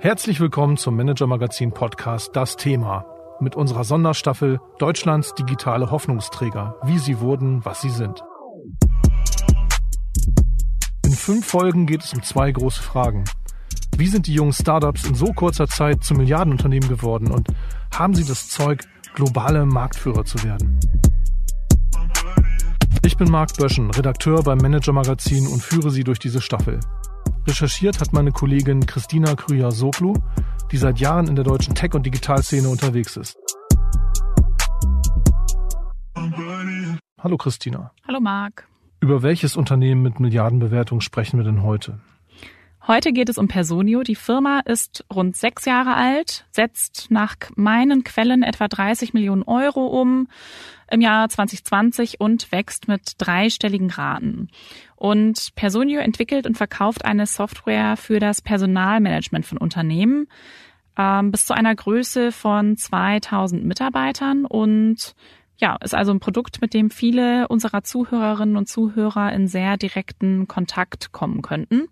Herzlich willkommen zum Manager Magazin Podcast Das Thema mit unserer Sonderstaffel Deutschlands digitale Hoffnungsträger, wie sie wurden, was sie sind. In fünf Folgen geht es um zwei große Fragen. Wie sind die jungen Startups in so kurzer Zeit zu Milliardenunternehmen geworden und haben sie das Zeug, globale Marktführer zu werden? Ich bin Marc Böschen, Redakteur beim Manager Magazin und führe Sie durch diese Staffel. Recherchiert hat meine Kollegin Christina Krüger-Soglu, die seit Jahren in der deutschen Tech- und Digitalszene unterwegs ist. Hallo Christina. Hallo Marc. Über welches Unternehmen mit Milliardenbewertung sprechen wir denn heute? Heute geht es um Personio. Die Firma ist rund sechs Jahre alt, setzt nach meinen Quellen etwa 30 Millionen Euro um im Jahr 2020 und wächst mit dreistelligen Raten. Und Personio entwickelt und verkauft eine Software für das Personalmanagement von Unternehmen ähm, bis zu einer Größe von 2000 Mitarbeitern und ja, ist also ein Produkt, mit dem viele unserer Zuhörerinnen und Zuhörer in sehr direkten Kontakt kommen könnten.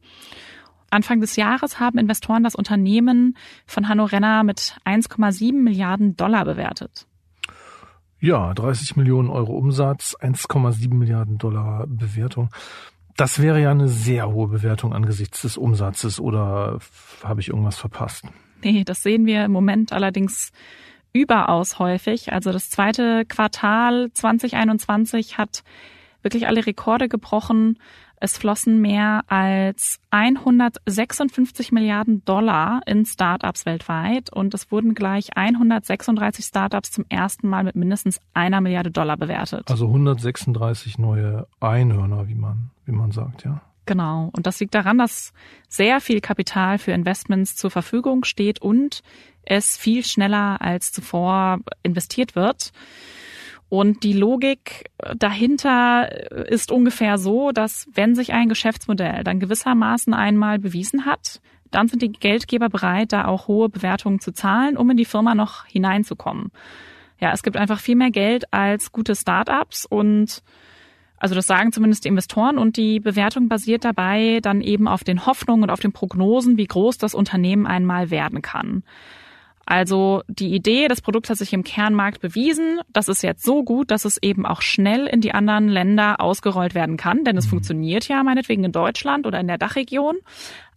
Anfang des Jahres haben Investoren das Unternehmen von Hanno Renner mit 1,7 Milliarden Dollar bewertet. Ja, 30 Millionen Euro Umsatz, 1,7 Milliarden Dollar Bewertung. Das wäre ja eine sehr hohe Bewertung angesichts des Umsatzes oder habe ich irgendwas verpasst? Nee, das sehen wir im Moment allerdings überaus häufig. Also das zweite Quartal 2021 hat wirklich alle Rekorde gebrochen. Es flossen mehr als 156 Milliarden Dollar in Startups weltweit und es wurden gleich 136 Startups zum ersten Mal mit mindestens einer Milliarde Dollar bewertet. Also 136 neue Einhörner, wie man, wie man sagt, ja. Genau. Und das liegt daran, dass sehr viel Kapital für Investments zur Verfügung steht und es viel schneller als zuvor investiert wird. Und die Logik dahinter ist ungefähr so, dass wenn sich ein Geschäftsmodell dann gewissermaßen einmal bewiesen hat, dann sind die Geldgeber bereit, da auch hohe Bewertungen zu zahlen, um in die Firma noch hineinzukommen. Ja, es gibt einfach viel mehr Geld als gute Startups und also das sagen zumindest die Investoren und die Bewertung basiert dabei dann eben auf den Hoffnungen und auf den Prognosen, wie groß das Unternehmen einmal werden kann. Also die Idee, das Produkt hat sich im Kernmarkt bewiesen. Das ist jetzt so gut, dass es eben auch schnell in die anderen Länder ausgerollt werden kann, denn es mhm. funktioniert ja meinetwegen in Deutschland oder in der Dachregion.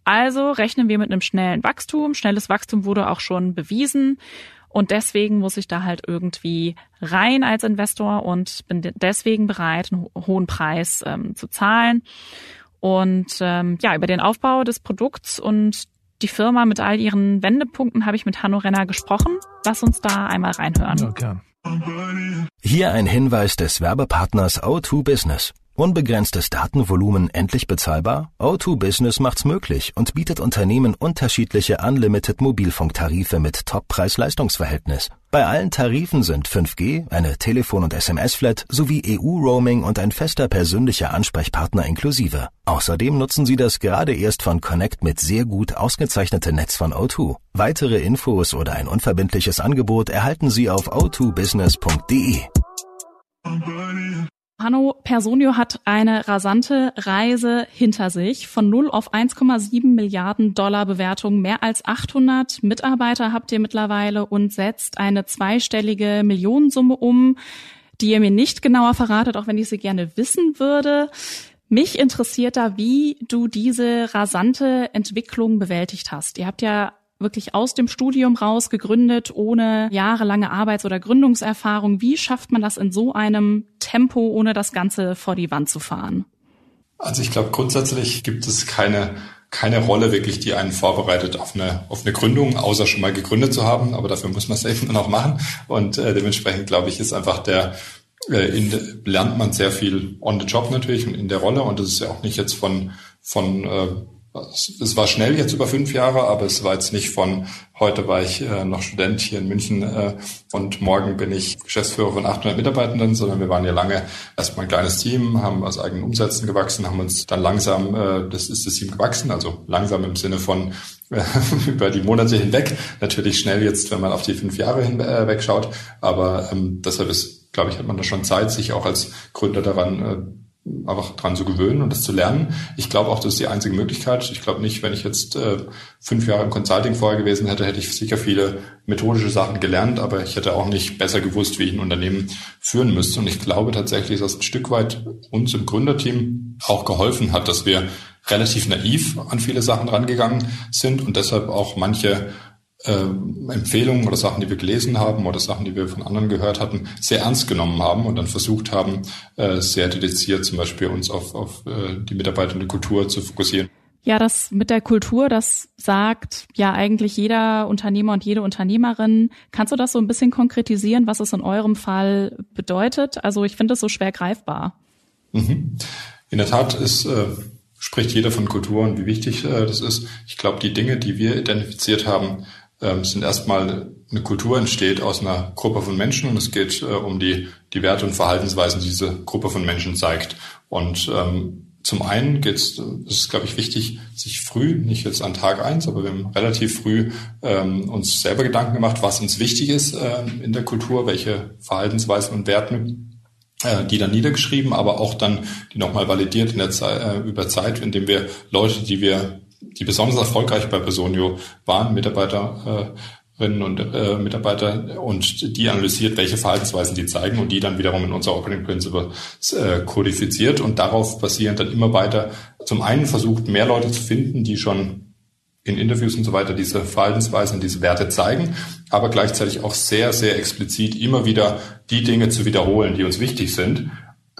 Also rechnen wir mit einem schnellen Wachstum. Schnelles Wachstum wurde auch schon bewiesen. Und deswegen muss ich da halt irgendwie rein als Investor und bin deswegen bereit, einen hohen Preis ähm, zu zahlen. Und ähm, ja, über den Aufbau des Produkts und die Firma mit all ihren Wendepunkten habe ich mit Hanno Renner gesprochen. Lass uns da einmal reinhören. Gern. Hier ein Hinweis des Werbepartners O2 Business. Unbegrenztes Datenvolumen endlich bezahlbar? O2 Business macht's möglich und bietet Unternehmen unterschiedliche Unlimited Mobilfunktarife mit Top-Preis-Leistungsverhältnis. Bei allen Tarifen sind 5G, eine Telefon- und SMS-Flat sowie EU-Roaming und ein fester persönlicher Ansprechpartner inklusive. Außerdem nutzen Sie das gerade erst von Connect mit sehr gut ausgezeichnete Netz von O2. Weitere Infos oder ein unverbindliches Angebot erhalten Sie auf o2business.de. Hanno Personio hat eine rasante Reise hinter sich. Von 0 auf 1,7 Milliarden Dollar Bewertung. Mehr als 800 Mitarbeiter habt ihr mittlerweile und setzt eine zweistellige Millionensumme um, die ihr mir nicht genauer verratet, auch wenn ich sie gerne wissen würde. Mich interessiert da, wie du diese rasante Entwicklung bewältigt hast. Ihr habt ja wirklich aus dem Studium raus gegründet, ohne jahrelange Arbeits- oder Gründungserfahrung. Wie schafft man das in so einem Tempo, ohne das Ganze vor die Wand zu fahren? Also ich glaube, grundsätzlich gibt es keine keine Rolle wirklich, die einen vorbereitet auf eine, auf eine Gründung, außer schon mal gegründet zu haben. Aber dafür muss man es eben noch machen. Und äh, dementsprechend, glaube ich, ist einfach der, äh, in, lernt man sehr viel on the job natürlich und in der Rolle. Und das ist ja auch nicht jetzt von, von äh, es war schnell jetzt über fünf Jahre, aber es war jetzt nicht von heute war ich äh, noch Student hier in München äh, und morgen bin ich Geschäftsführer von 800 Mitarbeitenden, sondern wir waren ja lange erstmal ein kleines Team, haben aus eigenen Umsätzen gewachsen, haben uns dann langsam, äh, das ist das Team gewachsen, also langsam im Sinne von äh, über die Monate hinweg, natürlich schnell jetzt, wenn man auf die fünf Jahre hinweg äh, aber ähm, deshalb ist, glaube ich, hat man da schon Zeit, sich auch als Gründer daran äh, einfach dran zu gewöhnen und das zu lernen. Ich glaube auch, das ist die einzige Möglichkeit. Ich glaube nicht, wenn ich jetzt äh, fünf Jahre im Consulting vorher gewesen hätte, hätte ich sicher viele methodische Sachen gelernt, aber ich hätte auch nicht besser gewusst, wie ich ein Unternehmen führen müsste. Und ich glaube tatsächlich, dass ein Stück weit uns im Gründerteam auch geholfen hat, dass wir relativ naiv an viele Sachen rangegangen sind und deshalb auch manche äh, Empfehlungen oder Sachen, die wir gelesen haben oder Sachen, die wir von anderen gehört hatten, sehr ernst genommen haben und dann versucht haben, äh, sehr dediziert zum Beispiel uns auf, auf äh, die mitarbeitende Kultur zu fokussieren. Ja, das mit der Kultur, das sagt ja eigentlich jeder Unternehmer und jede Unternehmerin. Kannst du das so ein bisschen konkretisieren, was es in eurem Fall bedeutet? Also ich finde es so schwer greifbar. Mhm. In der Tat ist äh, spricht jeder von Kultur und wie wichtig äh, das ist. Ich glaube, die Dinge, die wir identifiziert haben, ähm, sind erstmal eine Kultur entsteht aus einer Gruppe von Menschen und es geht äh, um die, die Werte und Verhaltensweisen, die diese Gruppe von Menschen zeigt. Und ähm, zum einen geht es, ist, glaube ich, wichtig, sich früh, nicht jetzt an Tag eins, aber wir haben relativ früh ähm, uns selber Gedanken gemacht, was uns wichtig ist äh, in der Kultur, welche Verhaltensweisen und Werten äh, die dann niedergeschrieben, aber auch dann die nochmal validiert in der Zeit, äh, über Zeit, indem wir Leute, die wir die besonders erfolgreich bei Personio waren, Mitarbeiterinnen und äh, Mitarbeiter und die analysiert, welche Verhaltensweisen die zeigen und die dann wiederum in unser Operating Principle äh, kodifiziert. Und darauf basierend dann immer weiter. Zum einen versucht, mehr Leute zu finden, die schon in Interviews und so weiter diese Verhaltensweisen, diese Werte zeigen, aber gleichzeitig auch sehr, sehr explizit immer wieder die Dinge zu wiederholen, die uns wichtig sind,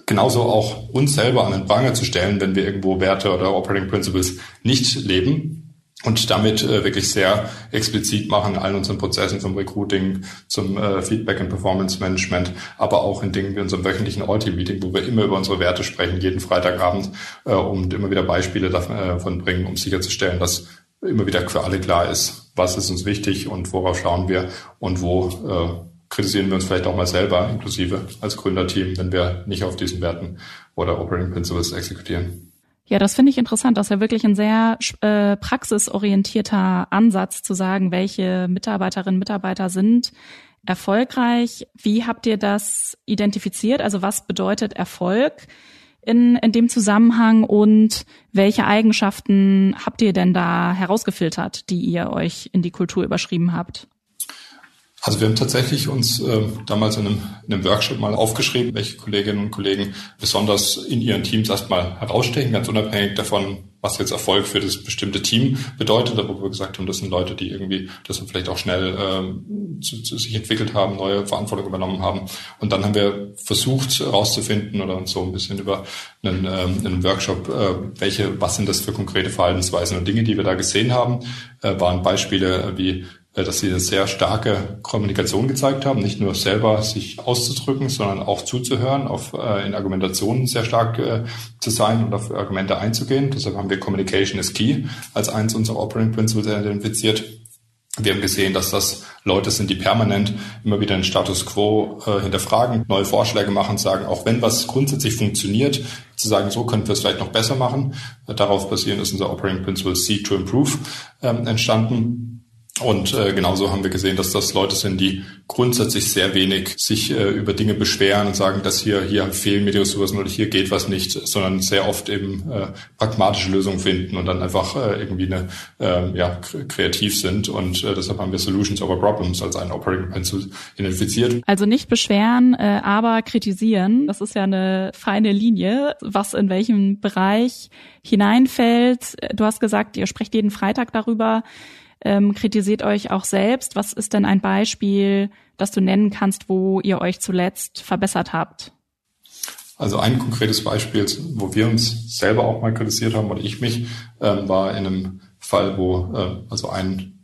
genauso auch uns selber an den Pranger zu stellen, wenn wir irgendwo Werte oder Operating Principles nicht leben und damit äh, wirklich sehr explizit machen allen unseren Prozessen vom Recruiting zum äh, Feedback und Performance Management, aber auch in Dingen wie unserem wöchentlichen All-Team-Meeting, wo wir immer über unsere Werte sprechen, jeden Freitagabend äh, und immer wieder Beispiele davon äh, bringen, um sicherzustellen, dass immer wieder für alle klar ist, was ist uns wichtig und worauf schauen wir und wo äh, kritisieren wir uns vielleicht auch mal selber, inklusive als Gründerteam, wenn wir nicht auf diesen Werten oder Operating Principles exekutieren. Ja, das finde ich interessant. Das ist ja wirklich ein sehr äh, praxisorientierter Ansatz zu sagen, welche Mitarbeiterinnen und Mitarbeiter sind erfolgreich. Wie habt ihr das identifiziert? Also was bedeutet Erfolg in, in dem Zusammenhang und welche Eigenschaften habt ihr denn da herausgefiltert, die ihr euch in die Kultur überschrieben habt? Also wir haben tatsächlich uns äh, damals in einem, in einem Workshop mal aufgeschrieben, welche Kolleginnen und Kollegen besonders in ihren Teams erstmal herausstechen, ganz unabhängig davon, was jetzt Erfolg für das bestimmte Team bedeutet, aber wo wir gesagt haben, das sind Leute, die irgendwie das vielleicht auch schnell ähm, zu, zu sich entwickelt haben, neue Verantwortung übernommen haben. Und dann haben wir versucht herauszufinden oder uns so ein bisschen über einen, ähm, einen Workshop, äh, welche, was sind das für konkrete Verhaltensweisen und Dinge, die wir da gesehen haben, äh, waren Beispiele wie dass sie eine sehr starke Kommunikation gezeigt haben, nicht nur selber sich auszudrücken, sondern auch zuzuhören, auf, äh, in Argumentationen sehr stark äh, zu sein und auf Argumente einzugehen. Deshalb haben wir Communication is Key als eins unserer Operating Principles identifiziert. Wir haben gesehen, dass das Leute sind, die permanent immer wieder den Status quo äh, hinterfragen, neue Vorschläge machen, sagen, auch wenn was grundsätzlich funktioniert, zu sagen, so könnten wir es vielleicht noch besser machen. Äh, darauf basierend ist unser Operating Principle Seek to Improve ähm, entstanden. Und äh, genauso haben wir gesehen, dass das Leute sind, die grundsätzlich sehr wenig sich äh, über Dinge beschweren und sagen, dass hier hier fehlen mir die Ressourcen oder hier geht was nicht, sondern sehr oft eben äh, pragmatische Lösungen finden und dann einfach äh, irgendwie eine äh, ja kreativ sind. Und äh, deshalb haben wir Solutions over Problems als ein Operating Pencil identifiziert. Also nicht beschweren, äh, aber kritisieren. Das ist ja eine feine Linie, was in welchem Bereich hineinfällt. Du hast gesagt, ihr sprecht jeden Freitag darüber ähm, kritisiert euch auch selbst. Was ist denn ein Beispiel, das du nennen kannst, wo ihr euch zuletzt verbessert habt? Also ein konkretes Beispiel, wo wir uns selber auch mal kritisiert haben oder ich mich, ähm, war in einem Fall, wo äh, also ein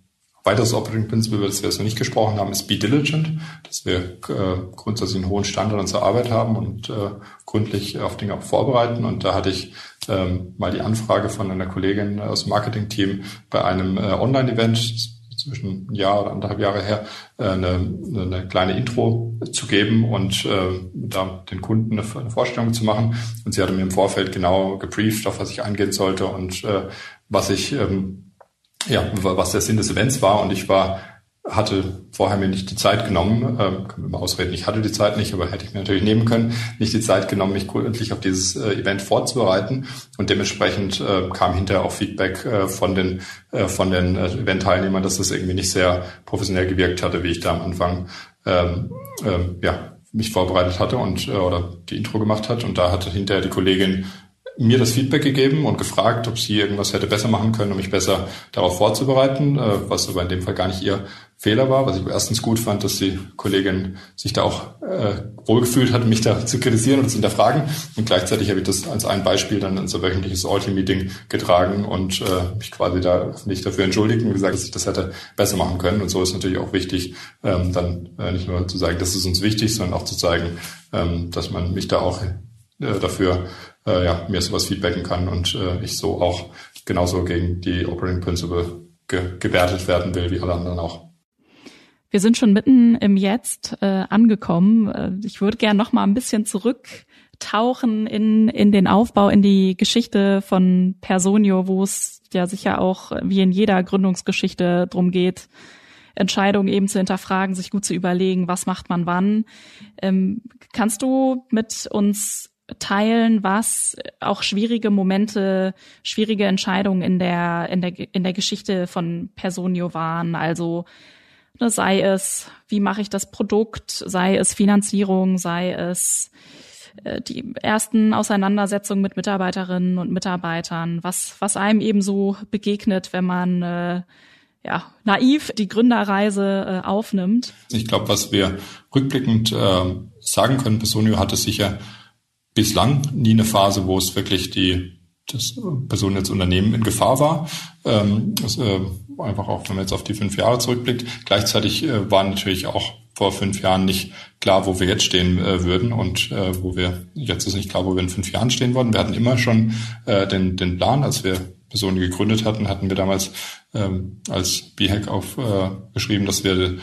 weiteres Operating Principle, über das wir jetzt noch nicht gesprochen haben, ist Be Diligent, dass wir äh, grundsätzlich einen hohen Standard unserer Arbeit haben und äh, gründlich auf Dinge vorbereiten. Und da hatte ich ähm, mal die Anfrage von einer Kollegin aus dem Marketing-Team bei einem äh, Online-Event zwischen ein Jahr oder anderthalb Jahre her äh, eine, eine kleine Intro zu geben und äh, da den Kunden eine, eine Vorstellung zu machen. Und sie hatte mir im Vorfeld genau gebrieft, auf was ich eingehen sollte und äh, was ich ähm, ja, was der Sinn des Events war. Und ich war hatte vorher mir nicht die Zeit genommen, ähm, kann mir mal ausreden, ich hatte die Zeit nicht, aber hätte ich mir natürlich nehmen können, nicht die Zeit genommen, mich gründlich auf dieses äh, Event vorzubereiten. Und dementsprechend äh, kam hinterher auch Feedback äh, von den, äh, von den äh, Event-Teilnehmern, dass das irgendwie nicht sehr professionell gewirkt hatte, wie ich da am Anfang ähm, ähm, ja, mich vorbereitet hatte und äh, oder die Intro gemacht hat. Und da hatte hinterher die Kollegin mir das Feedback gegeben und gefragt, ob sie irgendwas hätte besser machen können, um mich besser darauf vorzubereiten, äh, was aber in dem Fall gar nicht ihr Fehler war, was ich erstens gut fand, dass die Kollegin sich da auch äh, wohlgefühlt hat, mich da zu kritisieren und zu hinterfragen. Und gleichzeitig habe ich das als ein Beispiel dann in unser wöchentliches All-Team-Meeting getragen und äh, mich quasi da nicht dafür entschuldigt und gesagt, dass ich das hätte besser machen können. Und so ist natürlich auch wichtig, ähm, dann äh, nicht nur zu sagen, das ist uns wichtig, sondern auch zu zeigen, ähm, dass man mich da auch äh, dafür äh, ja, mir sowas feedbacken kann und äh, ich so auch genauso gegen die Operating Principle ge gewertet werden will, wie alle anderen auch. Wir sind schon mitten im Jetzt äh, angekommen. Äh, ich würde gerne noch mal ein bisschen zurücktauchen in, in den Aufbau, in die Geschichte von Personio, wo es ja sicher auch wie in jeder Gründungsgeschichte drum geht, Entscheidungen eben zu hinterfragen, sich gut zu überlegen, was macht man wann. Ähm, kannst du mit uns teilen, was auch schwierige Momente, schwierige Entscheidungen in der, in der, in der Geschichte von Personio waren? Also, Ne, sei es, wie mache ich das Produkt, sei es Finanzierung, sei es äh, die ersten Auseinandersetzungen mit Mitarbeiterinnen und Mitarbeitern, was, was einem eben so begegnet, wenn man äh, ja, naiv die Gründerreise äh, aufnimmt. Ich glaube, was wir rückblickend äh, sagen können, Personio hatte sicher bislang nie eine Phase, wo es wirklich die das Person jetzt Unternehmen in Gefahr war. Ähm, das, äh, einfach auch, wenn man jetzt auf die fünf Jahre zurückblickt. Gleichzeitig äh, war natürlich auch vor fünf Jahren nicht klar, wo wir jetzt stehen äh, würden und äh, wo wir, jetzt ist nicht klar, wo wir in fünf Jahren stehen würden. Wir hatten immer schon äh, den, den Plan, als wir Personen gegründet hatten, hatten wir damals ähm, als B-Hack aufgeschrieben, äh, dass wir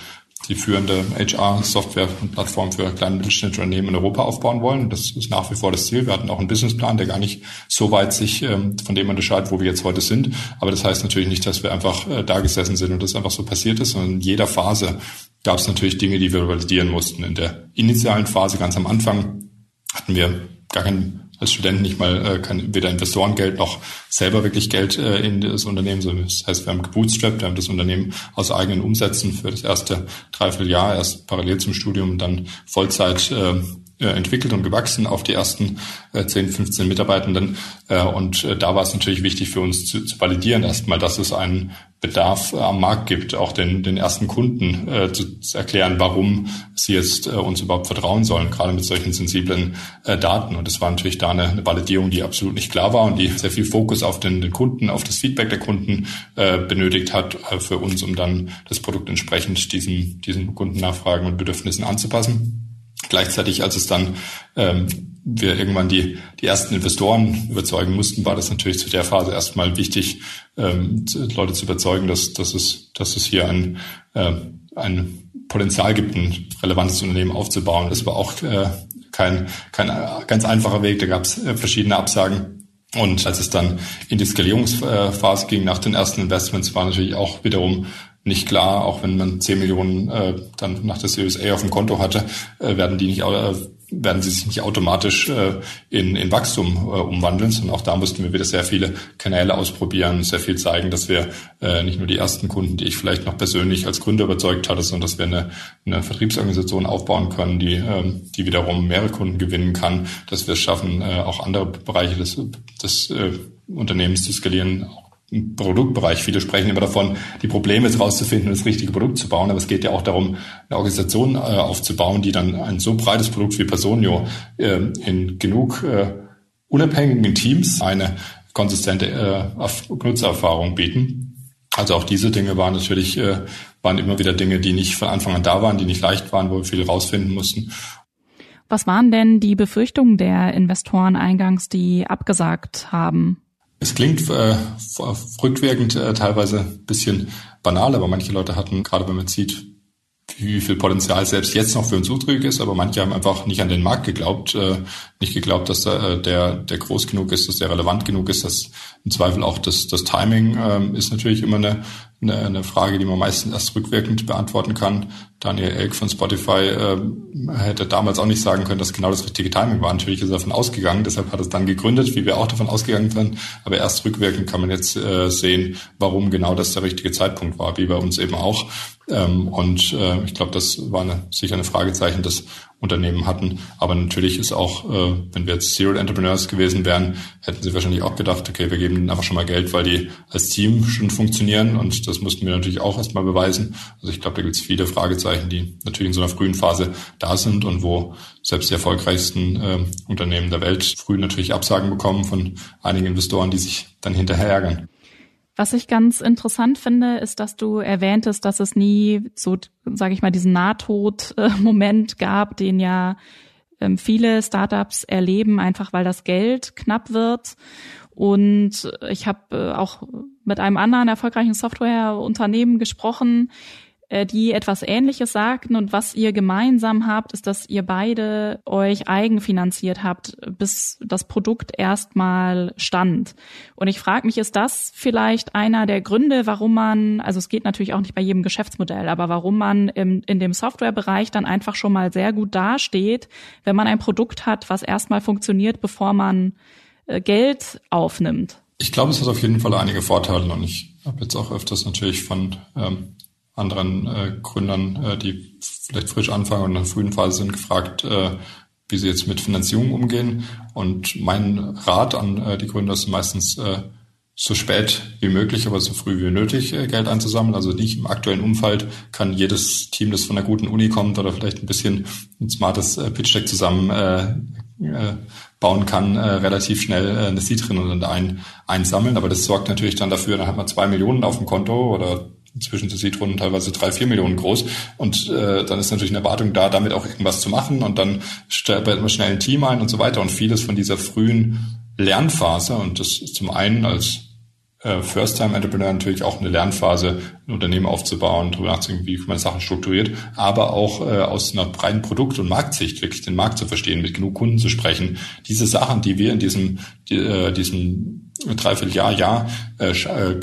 die führende HR-Software und Plattform für kleine mittelständische Unternehmen in Europa aufbauen wollen. Das ist nach wie vor das Ziel. Wir hatten auch einen Businessplan, der gar nicht so weit sich ähm, von dem unterscheidet, wo wir jetzt heute sind. Aber das heißt natürlich nicht, dass wir einfach äh, da gesessen sind und das einfach so passiert ist, sondern in jeder Phase gab es natürlich Dinge, die wir validieren mussten. In der initialen Phase, ganz am Anfang, hatten wir gar keinen als Student nicht mal äh, kann weder Investorengeld noch selber wirklich Geld äh, in das Unternehmen. Das heißt, wir haben gebootstrapped, wir haben das Unternehmen aus eigenen Umsätzen für das erste Dreivierteljahr erst parallel zum Studium dann Vollzeit äh, entwickelt und gewachsen auf die ersten äh, 10, 15 Mitarbeitenden. Äh, und äh, da war es natürlich wichtig für uns zu, zu validieren erstmal, dass es einen Bedarf äh, am Markt gibt, auch den, den ersten Kunden äh, zu, erklären, warum sie jetzt äh, uns überhaupt vertrauen sollen, gerade mit solchen sensiblen äh, Daten. Und es war natürlich da eine, eine Validierung, die absolut nicht klar war und die sehr viel Fokus auf den, den Kunden, auf das Feedback der Kunden äh, benötigt hat äh, für uns, um dann das Produkt entsprechend diesen, diesen Kundennachfragen und Bedürfnissen anzupassen. Gleichzeitig, als es dann ähm, wir irgendwann die, die ersten Investoren überzeugen mussten, war das natürlich zu der Phase erstmal wichtig, ähm, Leute zu überzeugen, dass, dass, es, dass es hier ein, äh, ein Potenzial gibt, ein relevantes Unternehmen aufzubauen. Das war auch äh, kein, kein ganz einfacher Weg. Da gab es äh, verschiedene Absagen. Und als es dann in die Skalierungsphase ging nach den ersten Investments, war natürlich auch wiederum nicht klar, auch wenn man 10 Millionen äh, dann nach der Series A auf dem Konto hatte, äh, werden die nicht äh, werden sie sich nicht automatisch äh, in, in Wachstum äh, umwandeln, sondern auch da mussten wir wieder sehr viele Kanäle ausprobieren, sehr viel zeigen, dass wir äh, nicht nur die ersten Kunden, die ich vielleicht noch persönlich als Gründer überzeugt hatte, sondern dass wir eine, eine Vertriebsorganisation aufbauen können, die, äh, die wiederum mehrere Kunden gewinnen kann, dass wir es schaffen, äh, auch andere Bereiche des, des äh, Unternehmens zu skalieren, auch im Produktbereich. Viele sprechen immer davon, die Probleme jetzt rauszufinden das richtige Produkt zu bauen. Aber es geht ja auch darum, eine Organisation äh, aufzubauen, die dann ein so breites Produkt wie Personio äh, in genug äh, unabhängigen Teams eine konsistente äh, Nutzererfahrung bieten. Also auch diese Dinge waren natürlich, äh, waren immer wieder Dinge, die nicht von Anfang an da waren, die nicht leicht waren, wo wir viel rausfinden mussten. Was waren denn die Befürchtungen der Investoren eingangs, die abgesagt haben? Es klingt äh, rückwirkend äh, teilweise ein bisschen banal, aber manche Leute hatten, gerade wenn man sieht, wie viel Potenzial selbst jetzt noch für uns übrig ist, aber manche haben einfach nicht an den Markt geglaubt, äh, nicht geglaubt, dass der, äh, der, der groß genug ist, dass der relevant genug ist, dass im Zweifel auch das, das Timing äh, ist natürlich immer eine, eine, eine Frage, die man meistens erst rückwirkend beantworten kann. Daniel Elk von Spotify äh, hätte damals auch nicht sagen können, dass genau das richtige Timing war. Natürlich ist er davon ausgegangen, deshalb hat es dann gegründet, wie wir auch davon ausgegangen sind. Aber erst rückwirkend kann man jetzt äh, sehen, warum genau das der richtige Zeitpunkt war, wie bei uns eben auch. Ähm, und äh, ich glaube, das war eine, sicher eine Fragezeichen, das Unternehmen hatten. Aber natürlich ist auch, äh, wenn wir jetzt Serial Entrepreneurs gewesen wären, hätten sie wahrscheinlich auch gedacht, okay, wir geben ihnen einfach schon mal Geld, weil die als Team schon funktionieren. Und das mussten wir natürlich auch erstmal beweisen. Also ich glaube, da gibt es viele Fragezeichen, die natürlich in so einer frühen Phase da sind und wo selbst die erfolgreichsten äh, Unternehmen der Welt früh natürlich Absagen bekommen von einigen Investoren, die sich dann hinterher ärgern. Was ich ganz interessant finde, ist, dass du erwähntest, dass es nie so, sage ich mal, diesen Nahtod-Moment gab, den ja ähm, viele Startups erleben, einfach weil das Geld knapp wird. Und ich habe äh, auch mit einem anderen erfolgreichen Softwareunternehmen gesprochen, äh, die etwas Ähnliches sagten und was ihr gemeinsam habt, ist, dass ihr beide euch eigenfinanziert habt, bis das Produkt erstmal stand. Und ich frage mich, ist das vielleicht einer der Gründe, warum man, also es geht natürlich auch nicht bei jedem Geschäftsmodell, aber warum man im, in dem Softwarebereich dann einfach schon mal sehr gut dasteht, wenn man ein Produkt hat, was erstmal funktioniert, bevor man äh, Geld aufnimmt? Ich glaube, es hat auf jeden Fall einige Vorteile und ich habe jetzt auch öfters natürlich von ähm, anderen äh, Gründern, äh, die vielleicht frisch anfangen und in der frühen Phase sind, gefragt, äh, wie sie jetzt mit Finanzierung umgehen. Und mein Rat an äh, die Gründer ist meistens äh, so spät wie möglich, aber so früh wie nötig äh, Geld einzusammeln. Also nicht im aktuellen Umfeld kann jedes Team, das von einer guten Uni kommt oder vielleicht ein bisschen ein smartes äh, Pitch Deck zusammen äh, äh, bauen kann, äh, relativ schnell äh, eine Seed drin und ein, einsammeln. Aber das sorgt natürlich dann dafür, dann hat man zwei Millionen auf dem Konto oder Inzwischen sind Seed-Runden teilweise drei, vier Millionen groß. Und äh, dann ist natürlich eine Erwartung da, damit auch irgendwas zu machen. Und dann stellt man schnell ein Team ein und so weiter. Und vieles von dieser frühen Lernphase, und das ist zum einen als äh, First-Time-Entrepreneur natürlich auch eine Lernphase, ein Unternehmen aufzubauen, darüber nachzudenken, wie man Sachen strukturiert, aber auch äh, aus einer breiten Produkt- und Marktsicht wirklich den Markt zu verstehen, mit genug Kunden zu sprechen. Diese Sachen, die wir in diesem, die, äh, diesem Dreivierteljahr, Jahr äh, äh,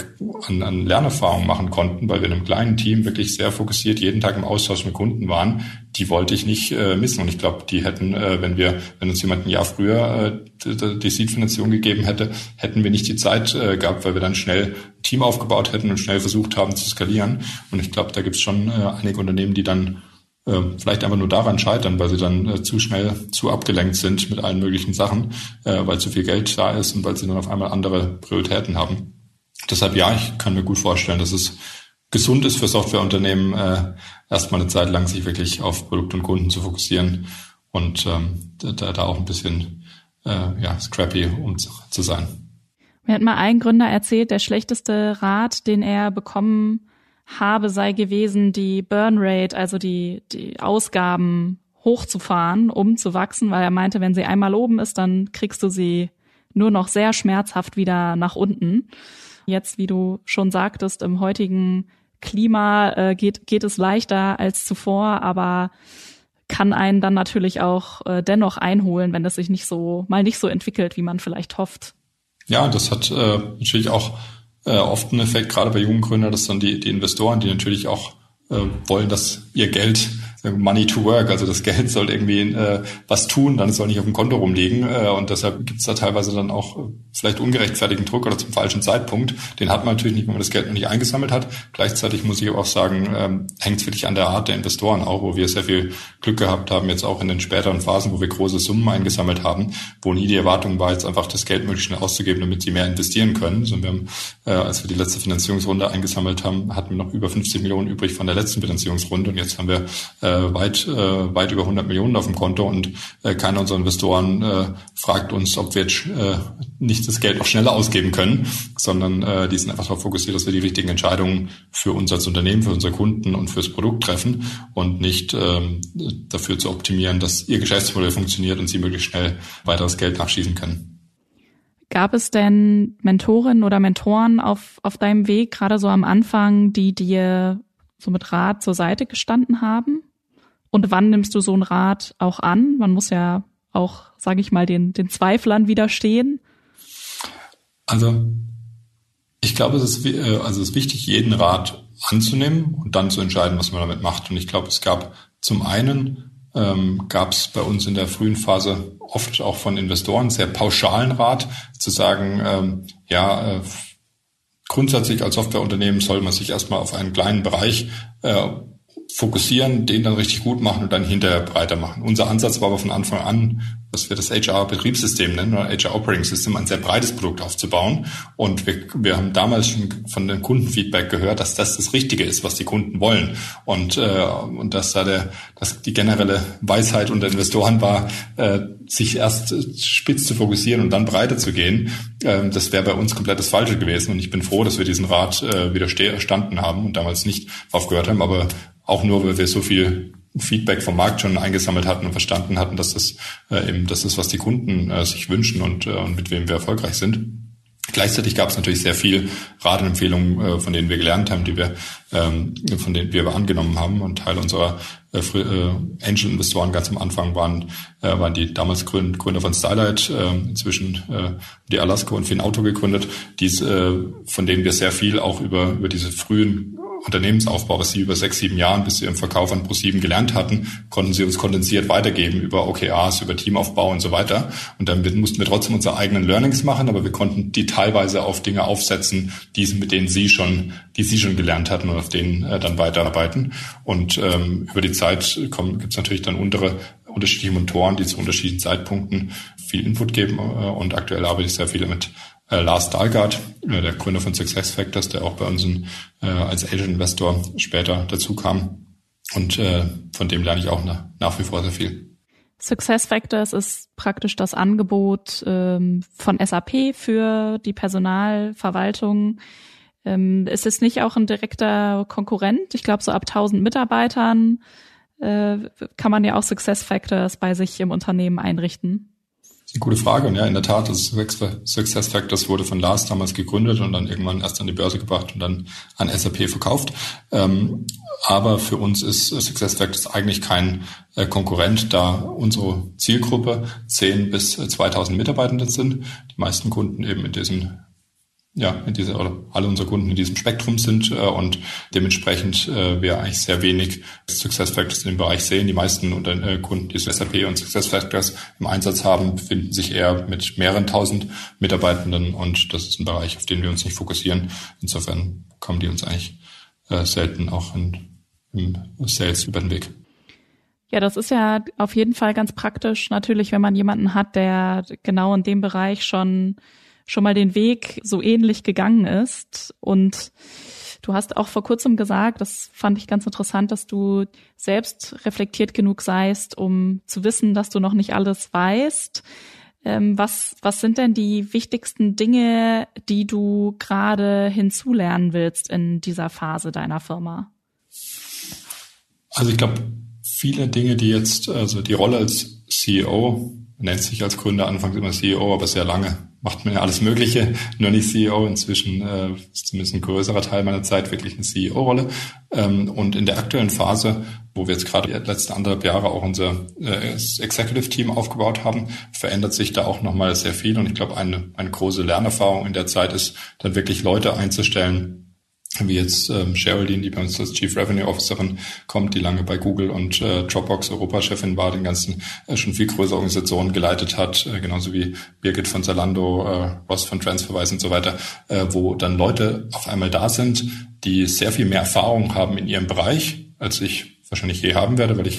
an, an Lernerfahrung machen konnten, weil wir in einem kleinen Team wirklich sehr fokussiert jeden Tag im Austausch mit Kunden waren, die wollte ich nicht äh, missen. Und ich glaube, die hätten, äh, wenn wir, wenn uns jemand ein Jahr früher äh, die, Seed-Finanzierung gegeben hätte, hätten wir nicht die Zeit äh, gehabt, weil wir dann schnell ein Team aufgebaut hätten und schnell versucht haben zu skalieren. Und ich glaube, da gibt es schon äh, einige Unternehmen, die dann vielleicht einfach nur daran scheitern, weil sie dann äh, zu schnell zu abgelenkt sind mit allen möglichen Sachen, äh, weil zu viel Geld da ist und weil sie dann auf einmal andere Prioritäten haben. Deshalb ja, ich kann mir gut vorstellen, dass es gesund ist für Softwareunternehmen, äh, erstmal eine Zeit lang sich wirklich auf Produkt und Kunden zu fokussieren und ähm, da, da auch ein bisschen äh, ja, scrappy um zu, zu sein. Mir hat mal ein Gründer erzählt, der schlechteste Rat, den er bekommen habe, sei gewesen, die Burn Rate, also die, die Ausgaben hochzufahren, um zu wachsen, weil er meinte, wenn sie einmal oben ist, dann kriegst du sie nur noch sehr schmerzhaft wieder nach unten. Jetzt, wie du schon sagtest, im heutigen Klima äh, geht, geht es leichter als zuvor, aber kann einen dann natürlich auch äh, dennoch einholen, wenn es sich nicht so mal nicht so entwickelt, wie man vielleicht hofft. Ja, das hat äh, natürlich auch äh, oft ein Effekt, gerade bei jungen Gründern, dass dann die, die Investoren, die natürlich auch äh, wollen, dass ihr Geld Money to work, also das Geld soll irgendwie äh, was tun, dann soll nicht auf dem Konto rumliegen äh, und deshalb gibt es da teilweise dann auch äh, vielleicht ungerechtfertigten Druck oder zum falschen Zeitpunkt. Den hat man natürlich nicht, wenn man das Geld noch nicht eingesammelt hat. Gleichzeitig muss ich aber auch sagen, ähm, hängt es wirklich an der Art der Investoren auch, wo wir sehr viel Glück gehabt haben, jetzt auch in den späteren Phasen, wo wir große Summen eingesammelt haben, wo nie die Erwartung war, jetzt einfach das Geld möglichst schnell auszugeben, damit sie mehr investieren können. Also wir haben, äh, als wir die letzte Finanzierungsrunde eingesammelt haben, hatten wir noch über 50 Millionen übrig von der letzten Finanzierungsrunde und jetzt haben wir äh, weit, äh, weit über 100 Millionen auf dem Konto und äh, keiner unserer Investoren äh, fragt uns, ob wir jetzt äh, nicht das Geld noch schneller ausgeben können, sondern äh, die sind einfach darauf fokussiert, dass wir die richtigen Entscheidungen für uns als Unternehmen, für unsere Kunden und fürs Produkt treffen und nicht ähm, dafür zu optimieren, dass ihr Geschäftsmodell funktioniert und sie möglichst schnell weiteres Geld nachschießen können. Gab es denn Mentorinnen oder Mentoren auf, auf deinem Weg, gerade so am Anfang, die dir so mit Rat zur Seite gestanden haben? Und wann nimmst du so einen Rat auch an? Man muss ja auch, sage ich mal, den, den Zweiflern widerstehen. Also Ich glaube, es ist, äh, also es ist wichtig, jeden Rat anzunehmen und dann zu entscheiden, was man damit macht. Und ich glaube, es gab zum einen ähm, gab es bei uns in der frühen Phase oft auch von Investoren sehr pauschalen Rat zu sagen, ähm, ja, äh, grundsätzlich als Softwareunternehmen soll man sich erstmal auf einen kleinen Bereich äh, fokussieren, den dann richtig gut machen und dann hinterher breiter machen. Unser Ansatz war aber von Anfang an, was wir das HR-Betriebssystem nennen, oder HR Operating System, ein sehr breites Produkt aufzubauen. Und wir, wir haben damals schon von dem Kundenfeedback gehört, dass das das Richtige ist, was die Kunden wollen. Und, äh, und dass da der, dass die generelle Weisheit unter Investoren war, äh, sich erst spitz zu fokussieren und dann breiter zu gehen. Äh, das wäre bei uns komplett das Falsche gewesen. Und ich bin froh, dass wir diesen Rat äh, widerstanden haben und damals nicht aufgehört haben. Aber auch nur, weil wir so viel Feedback vom Markt schon eingesammelt hatten und verstanden hatten, dass das äh, eben das ist, was die Kunden äh, sich wünschen und, äh, und mit wem wir erfolgreich sind. Gleichzeitig gab es natürlich sehr viel Ratempfehlungen, äh, von denen wir gelernt haben, die wir, ähm, von denen wir angenommen haben. Und Teil unserer äh, äh, Angel-Investoren ganz am Anfang waren, äh, waren die damals Gründer von Starlight, äh, inzwischen die Alaska und Finn gegründet, dies, von denen wir sehr viel auch über, über diese frühen Unternehmensaufbau, was sie über sechs, sieben Jahren bis sie im Verkauf an ProSieben gelernt hatten, konnten sie uns kondensiert weitergeben über OKRs, über Teamaufbau und so weiter. Und dann mussten wir trotzdem unsere eigenen Learnings machen, aber wir konnten die teilweise auf Dinge aufsetzen, die, mit denen sie schon, die sie schon gelernt hatten und auf denen äh, dann weiterarbeiten. Und ähm, über die Zeit gibt es natürlich dann untere, unterschiedliche Mentoren, die zu unterschiedlichen Zeitpunkten viel Input geben. Äh, und aktuell arbeite ich sehr viel mit äh, Lars Dahlgard, äh, der Gründer von Success Factors, der auch bei uns äh, als Asian Investor später dazu kam. Und äh, von dem lerne ich auch nach, nach wie vor sehr viel. Success Factors ist praktisch das Angebot ähm, von SAP für die Personalverwaltung. Ähm, ist es nicht auch ein direkter Konkurrent? Ich glaube, so ab 1000 Mitarbeitern äh, kann man ja auch Success Factors bei sich im Unternehmen einrichten. Eine gute Frage. Und ja, in der Tat, das Success Factors wurde von Lars damals gegründet und dann irgendwann erst an die Börse gebracht und dann an SAP verkauft. Ähm, aber für uns ist Success Factors eigentlich kein äh, Konkurrent, da unsere Zielgruppe 10 bis 2000 Mitarbeitende sind. Die meisten Kunden eben in diesen ja, in dieser, oder alle unsere Kunden in diesem Spektrum sind äh, und dementsprechend äh, wir eigentlich sehr wenig Success Factors in dem Bereich sehen. Die meisten unter, äh, Kunden, die SAP und Success Factors im Einsatz haben, befinden sich eher mit mehreren tausend Mitarbeitenden und das ist ein Bereich, auf den wir uns nicht fokussieren. Insofern kommen die uns eigentlich äh, selten auch in, im Sales über den Weg. Ja, das ist ja auf jeden Fall ganz praktisch. Natürlich, wenn man jemanden hat, der genau in dem Bereich schon schon mal den Weg so ähnlich gegangen ist. Und du hast auch vor kurzem gesagt, das fand ich ganz interessant, dass du selbst reflektiert genug seist, um zu wissen, dass du noch nicht alles weißt. Ähm, was, was sind denn die wichtigsten Dinge, die du gerade hinzulernen willst in dieser Phase deiner Firma? Also ich glaube, viele Dinge, die jetzt, also die Rolle als CEO nennt sich als Gründer anfangs immer CEO, aber sehr lange macht man ja alles Mögliche, nur nicht CEO. Inzwischen äh, ist zumindest ein größerer Teil meiner Zeit wirklich eine CEO-Rolle. Ähm, und in der aktuellen Phase, wo wir jetzt gerade die letzten anderthalb Jahre auch unser äh, Executive-Team aufgebaut haben, verändert sich da auch nochmal sehr viel. Und ich glaube, eine, eine große Lernerfahrung in der Zeit ist, dann wirklich Leute einzustellen, wie jetzt ähm, Geraldine, die bei uns als Chief Revenue Officerin kommt, die lange bei Google und äh, Dropbox Europachefin war, den ganzen äh, schon viel größere Organisationen geleitet hat, äh, genauso wie Birgit von Zalando, äh, Ross von Transferwise und so weiter, äh, wo dann Leute auf einmal da sind, die sehr viel mehr Erfahrung haben in ihrem Bereich, als ich wahrscheinlich je haben werde, weil ich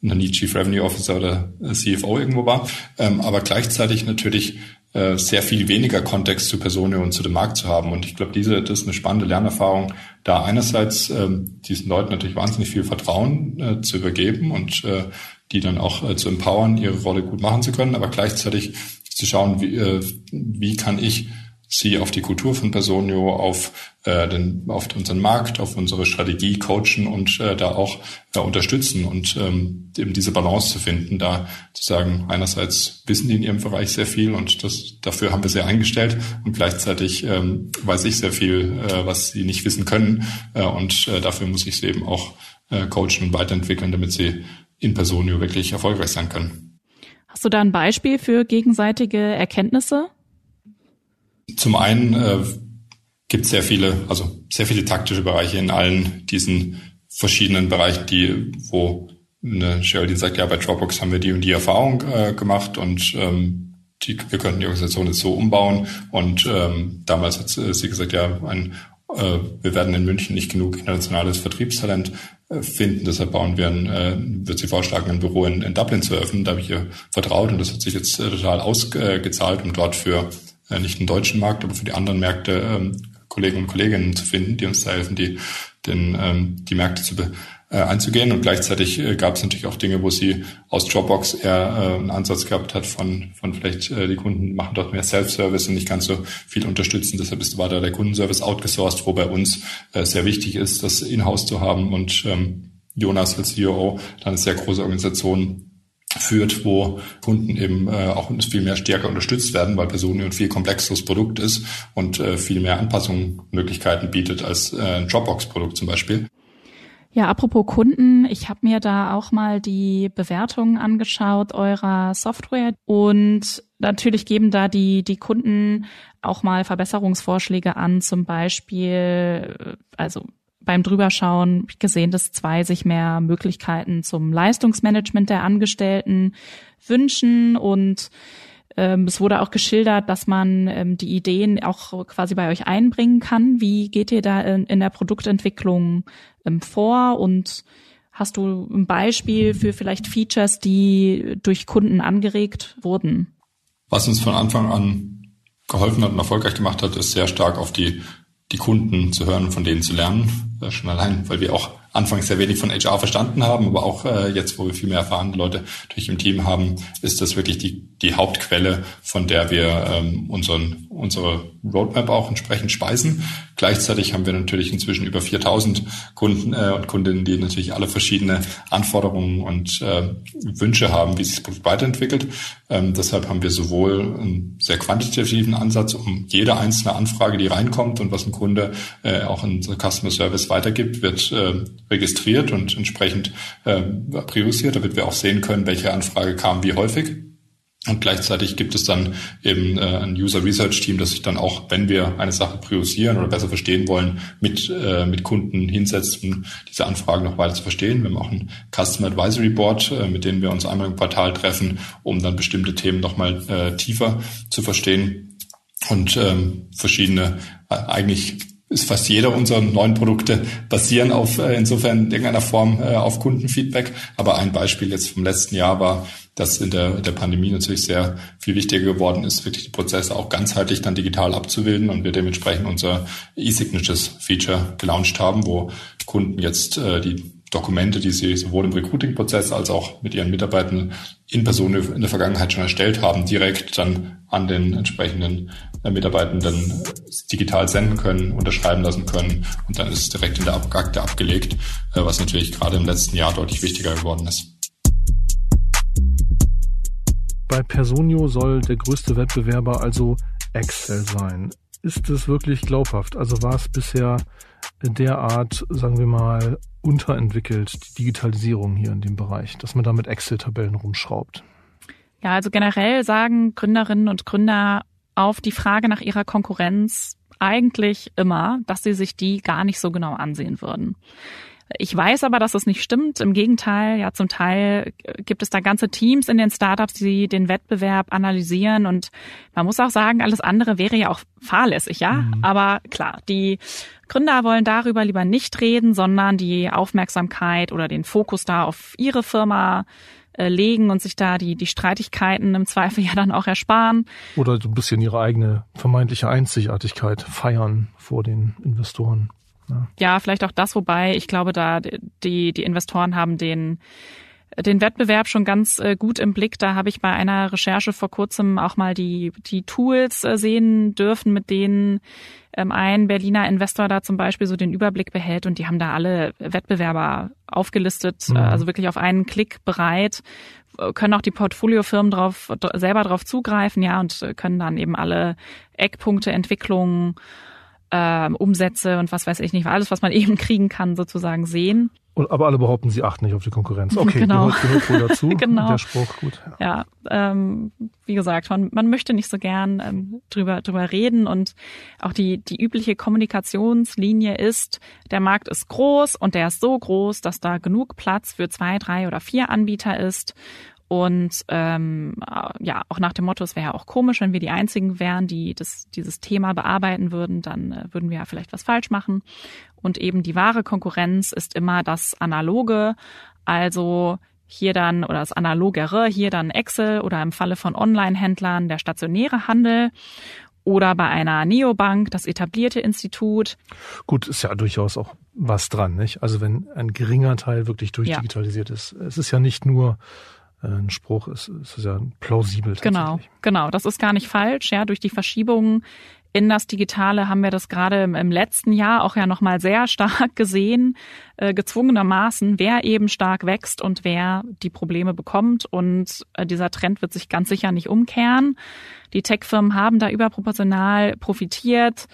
noch nie Chief Revenue Officer oder äh, CFO irgendwo war, ähm, aber gleichzeitig natürlich äh, sehr viel weniger Kontext zu Personen und zu dem Markt zu haben. Und ich glaube, diese, das ist eine spannende Lernerfahrung, da einerseits ähm, diesen Leuten natürlich wahnsinnig viel Vertrauen äh, zu übergeben und äh, die dann auch äh, zu empowern, ihre Rolle gut machen zu können, aber gleichzeitig zu schauen, wie, äh, wie kann ich sie auf die Kultur von Personio, auf, äh, den, auf unseren Markt, auf unsere Strategie coachen und äh, da auch äh, unterstützen und ähm, eben diese Balance zu finden, da zu sagen, einerseits wissen die in ihrem Bereich sehr viel und das, dafür haben wir sie eingestellt und gleichzeitig ähm, weiß ich sehr viel, äh, was sie nicht wissen können äh, und äh, dafür muss ich sie eben auch äh, coachen und weiterentwickeln, damit sie in Personio wirklich erfolgreich sein können. Hast du da ein Beispiel für gegenseitige Erkenntnisse? Zum einen äh, gibt sehr viele, also sehr viele taktische Bereiche in allen diesen verschiedenen Bereichen, die, wo eine Geraldine sagt, ja, bei Dropbox haben wir die und die Erfahrung äh, gemacht und ähm, die, wir könnten die Organisation jetzt so umbauen. Und ähm, damals hat sie gesagt, ja, ein, äh, wir werden in München nicht genug internationales Vertriebstalent äh, finden. Deshalb bauen wir ein, äh, wird sie vorschlagen, ein Büro in, in Dublin zu eröffnen. Da habe ich ihr vertraut und das hat sich jetzt äh, total ausgezahlt, um dort für äh, nicht den deutschen Markt, aber für die anderen Märkte ähm, Kollegen und Kolleginnen zu finden, die uns da helfen, die, den, ähm, die Märkte zu be äh, anzugehen. Und gleichzeitig äh, gab es natürlich auch Dinge, wo sie aus Dropbox eher äh, einen Ansatz gehabt hat von, von vielleicht äh, die Kunden machen dort mehr Self-Service und nicht ganz so viel unterstützen. Deshalb ist, war da der Kundenservice outgesourced, wo bei uns äh, sehr wichtig ist, das in-house zu haben. Und ähm, Jonas als CEO dann eine sehr große Organisation führt, wo Kunden eben äh, auch viel mehr stärker unterstützt werden, weil Personio ein viel komplexeres Produkt ist und äh, viel mehr Anpassungsmöglichkeiten bietet als äh, ein Dropbox-Produkt zum Beispiel. Ja, apropos Kunden, ich habe mir da auch mal die Bewertungen angeschaut eurer Software und natürlich geben da die, die Kunden auch mal Verbesserungsvorschläge an, zum Beispiel, also beim Drüberschauen gesehen, dass zwei sich mehr Möglichkeiten zum Leistungsmanagement der Angestellten wünschen und ähm, es wurde auch geschildert, dass man ähm, die Ideen auch quasi bei euch einbringen kann. Wie geht ihr da in, in der Produktentwicklung ähm, vor und hast du ein Beispiel für vielleicht Features, die durch Kunden angeregt wurden? Was uns von Anfang an geholfen hat und erfolgreich gemacht hat, ist sehr stark auf die, die Kunden zu hören, von denen zu lernen. Schon allein, weil wir auch anfangs sehr wenig von HR verstanden haben, aber auch äh, jetzt, wo wir viel mehr erfahrene Leute durch im Team haben, ist das wirklich die, die Hauptquelle, von der wir ähm, unseren, unsere Roadmap auch entsprechend speisen. Gleichzeitig haben wir natürlich inzwischen über 4000 Kunden äh, und Kundinnen, die natürlich alle verschiedene Anforderungen und äh, Wünsche haben, wie sich das Produkt weiterentwickelt. Ähm, deshalb haben wir sowohl einen sehr quantitativen Ansatz, um jede einzelne Anfrage, die reinkommt und was ein Kunde äh, auch in Customer Service weitergibt, wird äh, registriert und entsprechend äh, priorisiert, damit wir auch sehen können, welche Anfrage kam wie häufig. Und gleichzeitig gibt es dann eben äh, ein User Research Team, das sich dann auch, wenn wir eine Sache priorisieren oder besser verstehen wollen, mit, äh, mit Kunden hinsetzt, um diese Anfragen noch weiter zu verstehen. Wir auch ein Customer Advisory Board, äh, mit denen wir uns einmal im Quartal treffen, um dann bestimmte Themen nochmal äh, tiefer zu verstehen und ähm, verschiedene äh, eigentlich ist fast jeder unserer neuen Produkte basieren auf äh, insofern in irgendeiner Form äh, auf Kundenfeedback. Aber ein Beispiel jetzt vom letzten Jahr war, dass in der, der Pandemie natürlich sehr viel wichtiger geworden ist, wirklich die Prozesse auch ganzheitlich dann digital abzubilden und wir dementsprechend unser E-Signatures Feature gelauncht haben, wo Kunden jetzt äh, die Dokumente, die sie sowohl im Recruiting-Prozess als auch mit ihren Mitarbeitern in Person in der Vergangenheit schon erstellt haben, direkt dann an den entsprechenden äh, Mitarbeitenden digital senden können, unterschreiben lassen können und dann ist es direkt in der Akte abgelegt, äh, was natürlich gerade im letzten Jahr deutlich wichtiger geworden ist. Bei Personio soll der größte Wettbewerber also Excel sein. Ist es wirklich glaubhaft? Also war es bisher derart, sagen wir mal, unterentwickelt, die Digitalisierung hier in dem Bereich, dass man da mit Excel-Tabellen rumschraubt? Ja, also generell sagen Gründerinnen und Gründer auf die Frage nach ihrer Konkurrenz eigentlich immer, dass sie sich die gar nicht so genau ansehen würden. Ich weiß aber, dass es nicht stimmt. Im Gegenteil, ja, zum Teil gibt es da ganze Teams in den Startups, die den Wettbewerb analysieren und man muss auch sagen, alles andere wäre ja auch fahrlässig, ja. Mhm. Aber klar, die Gründer wollen darüber lieber nicht reden, sondern die Aufmerksamkeit oder den Fokus da auf ihre Firma äh, legen und sich da die, die Streitigkeiten im Zweifel ja dann auch ersparen. Oder so ein bisschen ihre eigene vermeintliche Einzigartigkeit feiern vor den Investoren. Ja. ja, vielleicht auch das, wobei ich glaube, da die, die Investoren haben den den Wettbewerb schon ganz äh, gut im Blick. Da habe ich bei einer Recherche vor kurzem auch mal die, die Tools äh, sehen dürfen, mit denen ähm, ein Berliner Investor da zum Beispiel so den Überblick behält und die haben da alle Wettbewerber aufgelistet, mhm. also wirklich auf einen Klick bereit, können auch die Portfoliofirmen drauf, selber drauf zugreifen, ja, und können dann eben alle Eckpunkte, Entwicklungen, ähm, Umsätze und was weiß ich nicht, alles, was man eben kriegen kann, sozusagen sehen. Aber alle behaupten, sie achten nicht auf die Konkurrenz. Okay, genau. gehört, gehört wohl dazu. genau. Der Spruch, gut. Ja, ja ähm, wie gesagt, man, man möchte nicht so gern ähm, drüber, drüber reden und auch die, die übliche Kommunikationslinie ist, der Markt ist groß und der ist so groß, dass da genug Platz für zwei, drei oder vier Anbieter ist und ähm, ja, auch nach dem Motto, es wäre ja auch komisch, wenn wir die Einzigen wären, die das, dieses Thema bearbeiten würden, dann äh, würden wir ja vielleicht was falsch machen. Und eben die wahre Konkurrenz ist immer das Analoge, also hier dann oder das Analogere, hier dann Excel oder im Falle von Online-Händlern der stationäre Handel oder bei einer Neobank das etablierte Institut. Gut, ist ja durchaus auch was dran, nicht? Also wenn ein geringer Teil wirklich durchdigitalisiert ja. ist. Es ist ja nicht nur ein Spruch, es ist ja plausibel. Genau, genau. Das ist gar nicht falsch. Ja, durch die Verschiebungen in das Digitale haben wir das gerade im, letzten Jahr auch ja nochmal sehr stark gesehen, äh, gezwungenermaßen, wer eben stark wächst und wer die Probleme bekommt. Und äh, dieser Trend wird sich ganz sicher nicht umkehren. Die Tech-Firmen haben da überproportional profitiert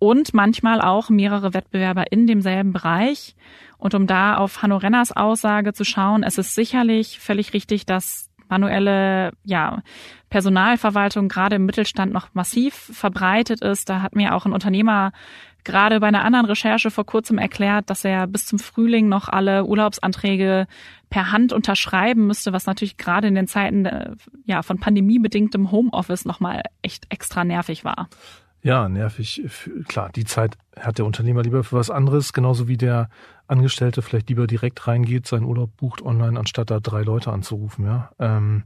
und manchmal auch mehrere Wettbewerber in demselben Bereich. Und um da auf Hanno Renners Aussage zu schauen, es ist sicherlich völlig richtig, dass manuelle ja, Personalverwaltung gerade im Mittelstand noch massiv verbreitet ist. Da hat mir auch ein Unternehmer gerade bei einer anderen Recherche vor kurzem erklärt, dass er bis zum Frühling noch alle Urlaubsanträge per Hand unterschreiben müsste, was natürlich gerade in den Zeiten äh, ja, von pandemiebedingtem Homeoffice nochmal echt extra nervig war. Ja, nervig. Klar, die Zeit hat der Unternehmer lieber für was anderes, genauso wie der Angestellte vielleicht lieber direkt reingeht, seinen Urlaub bucht online, anstatt da drei Leute anzurufen, ja. Ähm,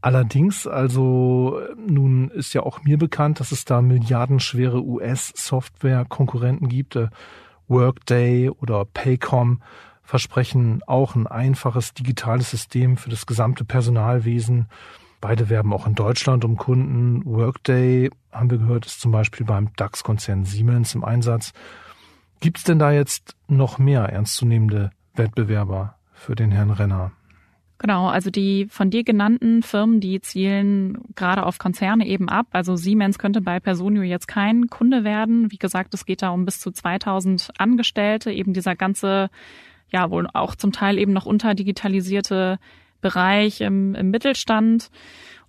allerdings, also nun ist ja auch mir bekannt, dass es da milliardenschwere US-Software-Konkurrenten gibt. Äh, Workday oder Paycom versprechen auch ein einfaches digitales System für das gesamte Personalwesen Beide werben auch in Deutschland um Kunden. Workday, haben wir gehört, ist zum Beispiel beim DAX-Konzern Siemens im Einsatz. Gibt es denn da jetzt noch mehr ernstzunehmende Wettbewerber für den Herrn Renner? Genau, also die von dir genannten Firmen, die zielen gerade auf Konzerne eben ab. Also Siemens könnte bei Personio jetzt kein Kunde werden. Wie gesagt, es geht da um bis zu 2000 Angestellte. Eben dieser ganze, ja wohl auch zum Teil eben noch unterdigitalisierte Bereich im, im Mittelstand.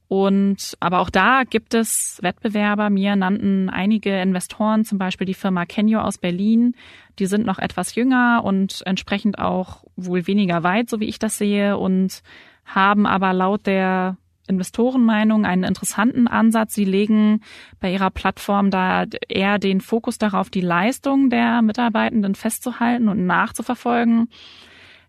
Und aber auch da gibt es Wettbewerber. Mir nannten einige Investoren, zum Beispiel die Firma Kenyo aus Berlin, die sind noch etwas jünger und entsprechend auch wohl weniger weit, so wie ich das sehe, und haben aber laut der Investorenmeinung einen interessanten Ansatz. Sie legen bei ihrer Plattform da eher den Fokus darauf, die Leistung der Mitarbeitenden festzuhalten und nachzuverfolgen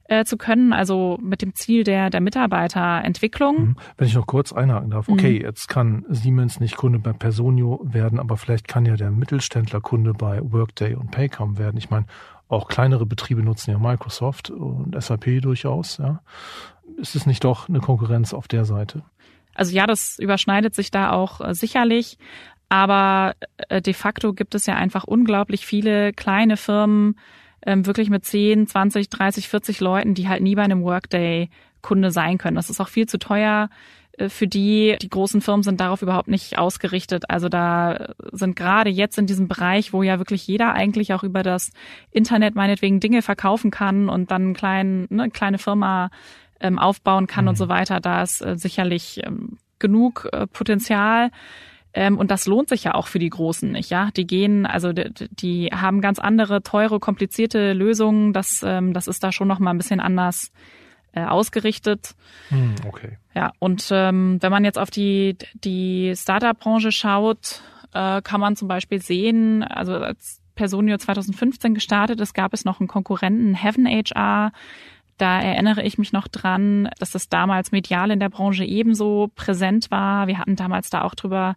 äh, zu können, also mit dem Ziel der, der Mitarbeiterentwicklung. Mhm. Wenn ich noch kurz einhaken darf. Okay, mhm. jetzt kann Siemens nicht Kunde bei Personio werden, aber vielleicht kann ja der Mittelständler Kunde bei Workday und Paycom werden. Ich meine, auch kleinere Betriebe nutzen ja Microsoft und SAP durchaus. Ja. Ist es nicht doch eine Konkurrenz auf der Seite? Also ja, das überschneidet sich da auch äh, sicherlich. Aber äh, de facto gibt es ja einfach unglaublich viele kleine Firmen, ähm, wirklich mit 10, 20, 30, 40 Leuten, die halt nie bei einem Workday Kunde sein können. Das ist auch viel zu teuer äh, für die. Die großen Firmen sind darauf überhaupt nicht ausgerichtet. Also da sind gerade jetzt in diesem Bereich, wo ja wirklich jeder eigentlich auch über das Internet meinetwegen Dinge verkaufen kann und dann klein, ne, kleine Firma ähm, aufbauen kann mhm. und so weiter, da ist äh, sicherlich ähm, genug äh, Potenzial. Ähm, und das lohnt sich ja auch für die Großen nicht, ja. Die gehen, also die, die haben ganz andere, teure, komplizierte Lösungen. Das, ähm, das ist da schon noch mal ein bisschen anders äh, ausgerichtet. Hm, okay. Ja, und ähm, wenn man jetzt auf die, die Startup-Branche schaut, äh, kann man zum Beispiel sehen, also als Personio 2015 gestartet ist, gab es noch einen Konkurrenten, Heaven HR, da erinnere ich mich noch dran, dass das damals medial in der Branche ebenso präsent war. Wir hatten damals da auch drüber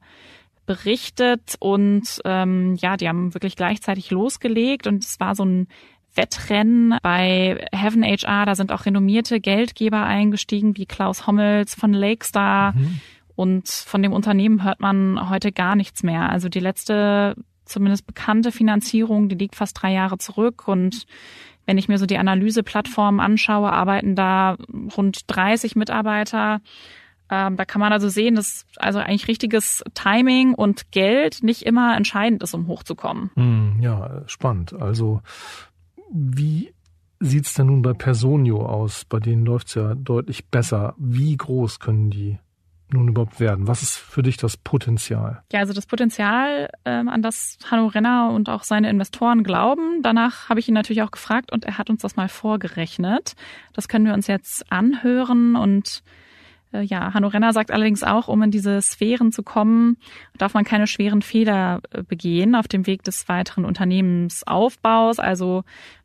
berichtet und ähm, ja, die haben wirklich gleichzeitig losgelegt und es war so ein Wettrennen bei Heaven HR. Da sind auch renommierte Geldgeber eingestiegen, wie Klaus Hommels von Lakestar. Mhm. Und von dem Unternehmen hört man heute gar nichts mehr. Also die letzte, zumindest bekannte Finanzierung, die liegt fast drei Jahre zurück und wenn ich mir so die Analyseplattformen anschaue, arbeiten da rund 30 Mitarbeiter. Ähm, da kann man also sehen, dass also eigentlich richtiges Timing und Geld nicht immer entscheidend ist, um hochzukommen. Hm, ja, spannend. Also wie sieht's denn nun bei Personio aus? Bei denen läuft's ja deutlich besser. Wie groß können die nun überhaupt werden? Was ist für dich das Potenzial? Ja, also das Potenzial, ähm, an das Hanno Renner und auch seine Investoren glauben. Danach habe ich ihn natürlich auch gefragt und er hat uns das mal vorgerechnet. Das können wir uns jetzt anhören und äh, ja, Hanno Renner sagt allerdings auch, um in diese Sphären zu kommen, darf man keine schweren Fehler äh, begehen auf dem Weg des weiteren Unternehmensaufbaus. Also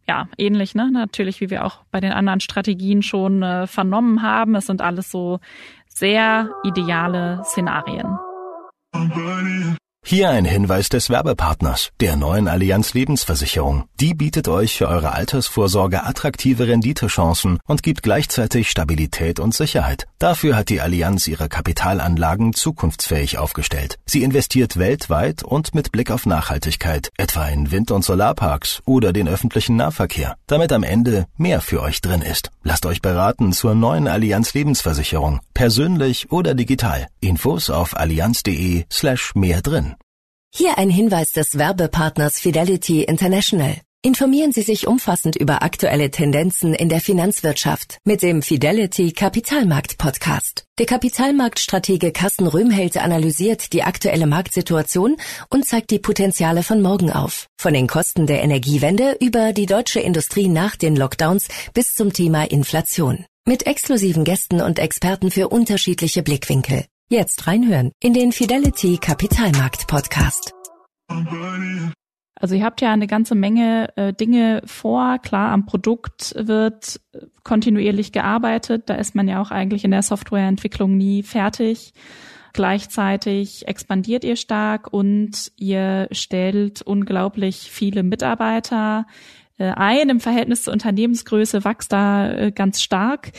ja, ähnlich, ne? Natürlich, wie wir auch bei den anderen Strategien schon äh, vernommen haben. Es sind alles so sehr ideale Szenarien. Hier ein Hinweis des Werbepartners, der neuen Allianz Lebensversicherung. Die bietet euch für eure Altersvorsorge attraktive Renditechancen und gibt gleichzeitig Stabilität und Sicherheit. Dafür hat die Allianz ihre Kapitalanlagen zukunftsfähig aufgestellt. Sie investiert weltweit und mit Blick auf Nachhaltigkeit, etwa in Wind- und Solarparks oder den öffentlichen Nahverkehr, damit am Ende mehr für euch drin ist. Lasst euch beraten zur neuen Allianz Lebensversicherung, persönlich oder digital. Infos auf allianz.de slash mehr drin. Hier ein Hinweis des Werbepartners Fidelity International. Informieren Sie sich umfassend über aktuelle Tendenzen in der Finanzwirtschaft mit dem Fidelity Kapitalmarkt Podcast. Der Kapitalmarktstratege Carsten Röhmheld analysiert die aktuelle Marktsituation und zeigt die Potenziale von morgen auf. Von den Kosten der Energiewende über die deutsche Industrie nach den Lockdowns bis zum Thema Inflation. Mit exklusiven Gästen und Experten für unterschiedliche Blickwinkel. Jetzt reinhören in den Fidelity Kapitalmarkt Podcast. Also ihr habt ja eine ganze Menge äh, Dinge vor. Klar, am Produkt wird kontinuierlich gearbeitet. Da ist man ja auch eigentlich in der Softwareentwicklung nie fertig. Gleichzeitig expandiert ihr stark und ihr stellt unglaublich viele Mitarbeiter äh, ein. Im Verhältnis zur Unternehmensgröße wächst da äh, ganz stark.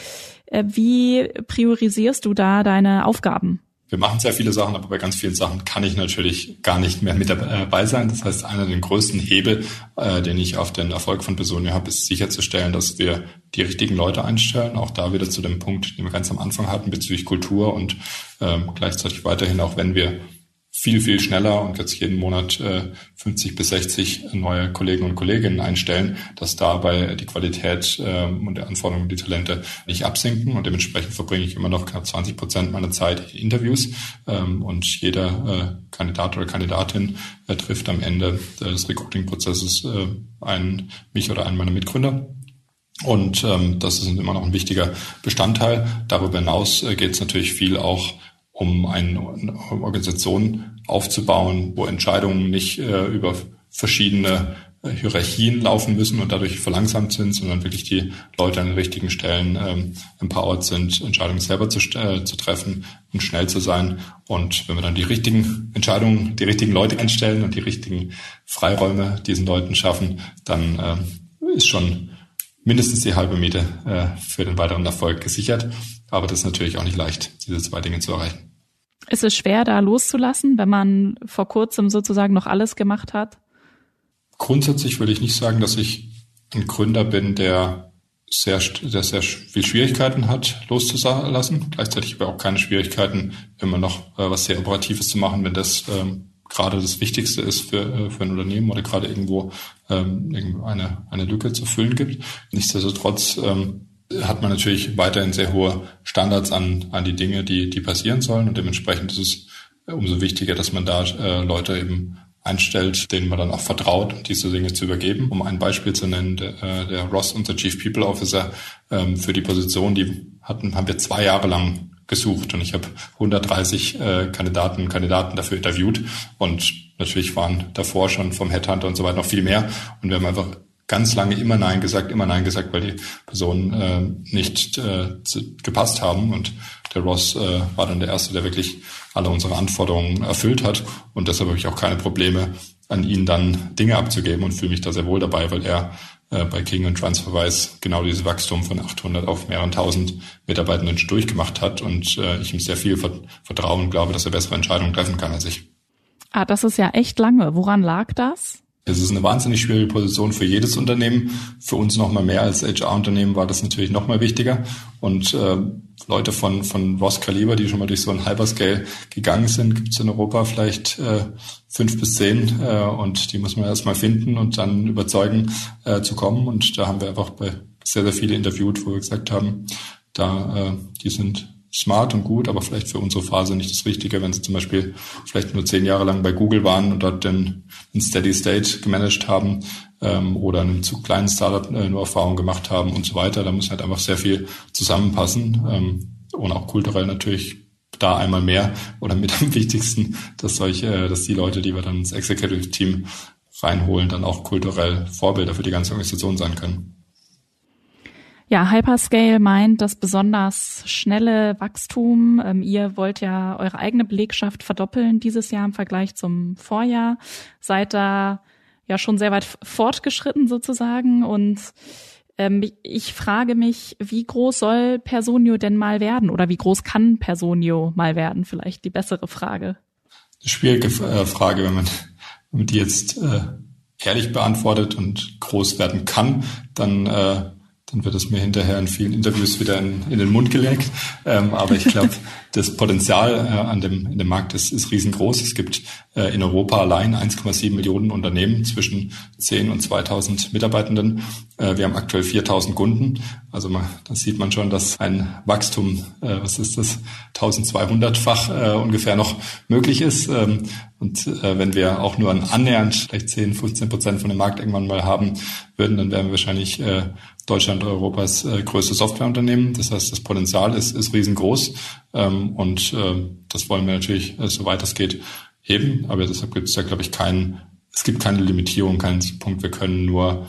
Äh, wie priorisierst du da deine Aufgaben? Wir machen sehr viele Sachen, aber bei ganz vielen Sachen kann ich natürlich gar nicht mehr mit dabei sein. Das heißt, einer der größten Hebel, äh, den ich auf den Erfolg von Personio habe, ist sicherzustellen, dass wir die richtigen Leute einstellen. Auch da wieder zu dem Punkt, den wir ganz am Anfang hatten bezüglich Kultur und ähm, gleichzeitig weiterhin, auch wenn wir viel, viel schneller und jetzt jeden Monat äh, 50 bis 60 neue Kollegen und Kolleginnen einstellen, dass dabei die Qualität ähm, und die Anforderungen, die Talente nicht absinken. Und dementsprechend verbringe ich immer noch knapp 20 Prozent meiner Zeit in Interviews. Ähm, und jeder äh, Kandidat oder Kandidatin äh, trifft am Ende des Recruiting-Prozesses äh, einen, mich oder einen meiner Mitgründer. Und ähm, das ist immer noch ein wichtiger Bestandteil. Darüber hinaus äh, geht es natürlich viel auch um eine Organisation aufzubauen, wo Entscheidungen nicht äh, über verschiedene äh, Hierarchien laufen müssen und dadurch verlangsamt sind, sondern wirklich die Leute an den richtigen Stellen ähm, empowered sind, Entscheidungen selber zu, äh, zu treffen und schnell zu sein. Und wenn wir dann die richtigen Entscheidungen, die richtigen Leute einstellen und die richtigen Freiräume diesen Leuten schaffen, dann äh, ist schon mindestens die halbe Miete äh, für den weiteren Erfolg gesichert. Aber das ist natürlich auch nicht leicht, diese zwei Dinge zu erreichen. Ist es schwer, da loszulassen, wenn man vor kurzem sozusagen noch alles gemacht hat? Grundsätzlich würde ich nicht sagen, dass ich ein Gründer bin, der sehr, der sehr viel Schwierigkeiten hat, loszulassen. Gleichzeitig aber auch keine Schwierigkeiten, immer noch äh, was sehr Operatives zu machen, wenn das ähm, gerade das Wichtigste ist für, äh, für ein Unternehmen oder gerade irgendwo ähm, eine, eine Lücke zu füllen gibt. Nichtsdestotrotz ähm, hat man natürlich weiterhin sehr hohe Standards an, an die Dinge, die, die passieren sollen. Und dementsprechend ist es umso wichtiger, dass man da äh, Leute eben einstellt, denen man dann auch vertraut, diese Dinge zu übergeben. Um ein Beispiel zu nennen, der, äh, der Ross, unser Chief People Officer, ähm, für die Position, die hatten, haben wir zwei Jahre lang gesucht und ich habe 130 äh, Kandidaten und Kandidaten dafür interviewt und natürlich waren davor schon vom Headhunter und so weiter noch viel mehr und wir haben einfach ganz lange immer Nein gesagt, immer Nein gesagt, weil die Personen äh, nicht äh, zu, gepasst haben. Und der Ross äh, war dann der Erste, der wirklich alle unsere Anforderungen erfüllt hat. Und deshalb habe ich auch keine Probleme, an ihn dann Dinge abzugeben und fühle mich da sehr wohl dabei, weil er äh, bei King und Transferwise genau dieses Wachstum von 800 auf mehreren tausend Mitarbeitenden durchgemacht hat und äh, ich ihm sehr viel vertrauen und glaube, dass er bessere Entscheidungen treffen kann als ich. Ah, das ist ja echt lange. Woran lag das? Es ist eine wahnsinnig schwierige Position für jedes Unternehmen. Für uns nochmal mehr als HR-Unternehmen war das natürlich nochmal wichtiger. Und äh, Leute von, von Ross Caliber, die schon mal durch so ein Hyperscale gegangen sind, gibt es in Europa vielleicht äh, fünf bis zehn. Äh, und die muss man erstmal finden und dann überzeugen äh, zu kommen. Und da haben wir einfach bei sehr, sehr viele interviewt, wo wir gesagt haben, da äh, die sind smart und gut, aber vielleicht für unsere Phase nicht das Richtige, wenn sie zum Beispiel vielleicht nur zehn Jahre lang bei Google waren und dort den, den Steady State gemanagt haben ähm, oder in einem zu kleinen Startup äh, nur Erfahrung gemacht haben und so weiter. Da muss halt einfach sehr viel zusammenpassen ähm, und auch kulturell natürlich da einmal mehr oder mit am wichtigsten, dass solche, äh, dass die Leute, die wir dann ins Executive Team reinholen, dann auch kulturell Vorbilder für die ganze Organisation sein können. Ja, Hyperscale meint das besonders schnelle Wachstum. Ähm, ihr wollt ja eure eigene Belegschaft verdoppeln dieses Jahr im Vergleich zum Vorjahr. Seid da ja schon sehr weit fortgeschritten sozusagen und ähm, ich frage mich, wie groß soll Personio denn mal werden oder wie groß kann Personio mal werden? Vielleicht die bessere Frage. Schwierige äh, Frage, wenn man, wenn man die jetzt äh, ehrlich beantwortet und groß werden kann, dann äh, dann wird es mir hinterher in vielen Interviews wieder in, in den Mund gelegt. Ähm, aber ich glaube, das Potenzial äh, an dem, in dem Markt ist, ist riesengroß. Es gibt äh, in Europa allein 1,7 Millionen Unternehmen zwischen 10 und 2000 Mitarbeitenden. Äh, wir haben aktuell 4000 Kunden. Also man, da sieht man schon, dass ein Wachstum, äh, was ist das, 1200-fach äh, ungefähr noch möglich ist. Ähm, und äh, wenn wir auch nur ein annähernd vielleicht 10, 15 Prozent von dem Markt irgendwann mal haben würden, dann wären wir wahrscheinlich äh, Deutschland Europas äh, größte Softwareunternehmen. Das heißt, das Potenzial ist, ist riesengroß. Ähm, und äh, das wollen wir natürlich, äh, soweit es geht, heben. Aber deshalb gibt es ja, glaube ich, keinen, es gibt keine Limitierung, keinen Punkt. Wir können nur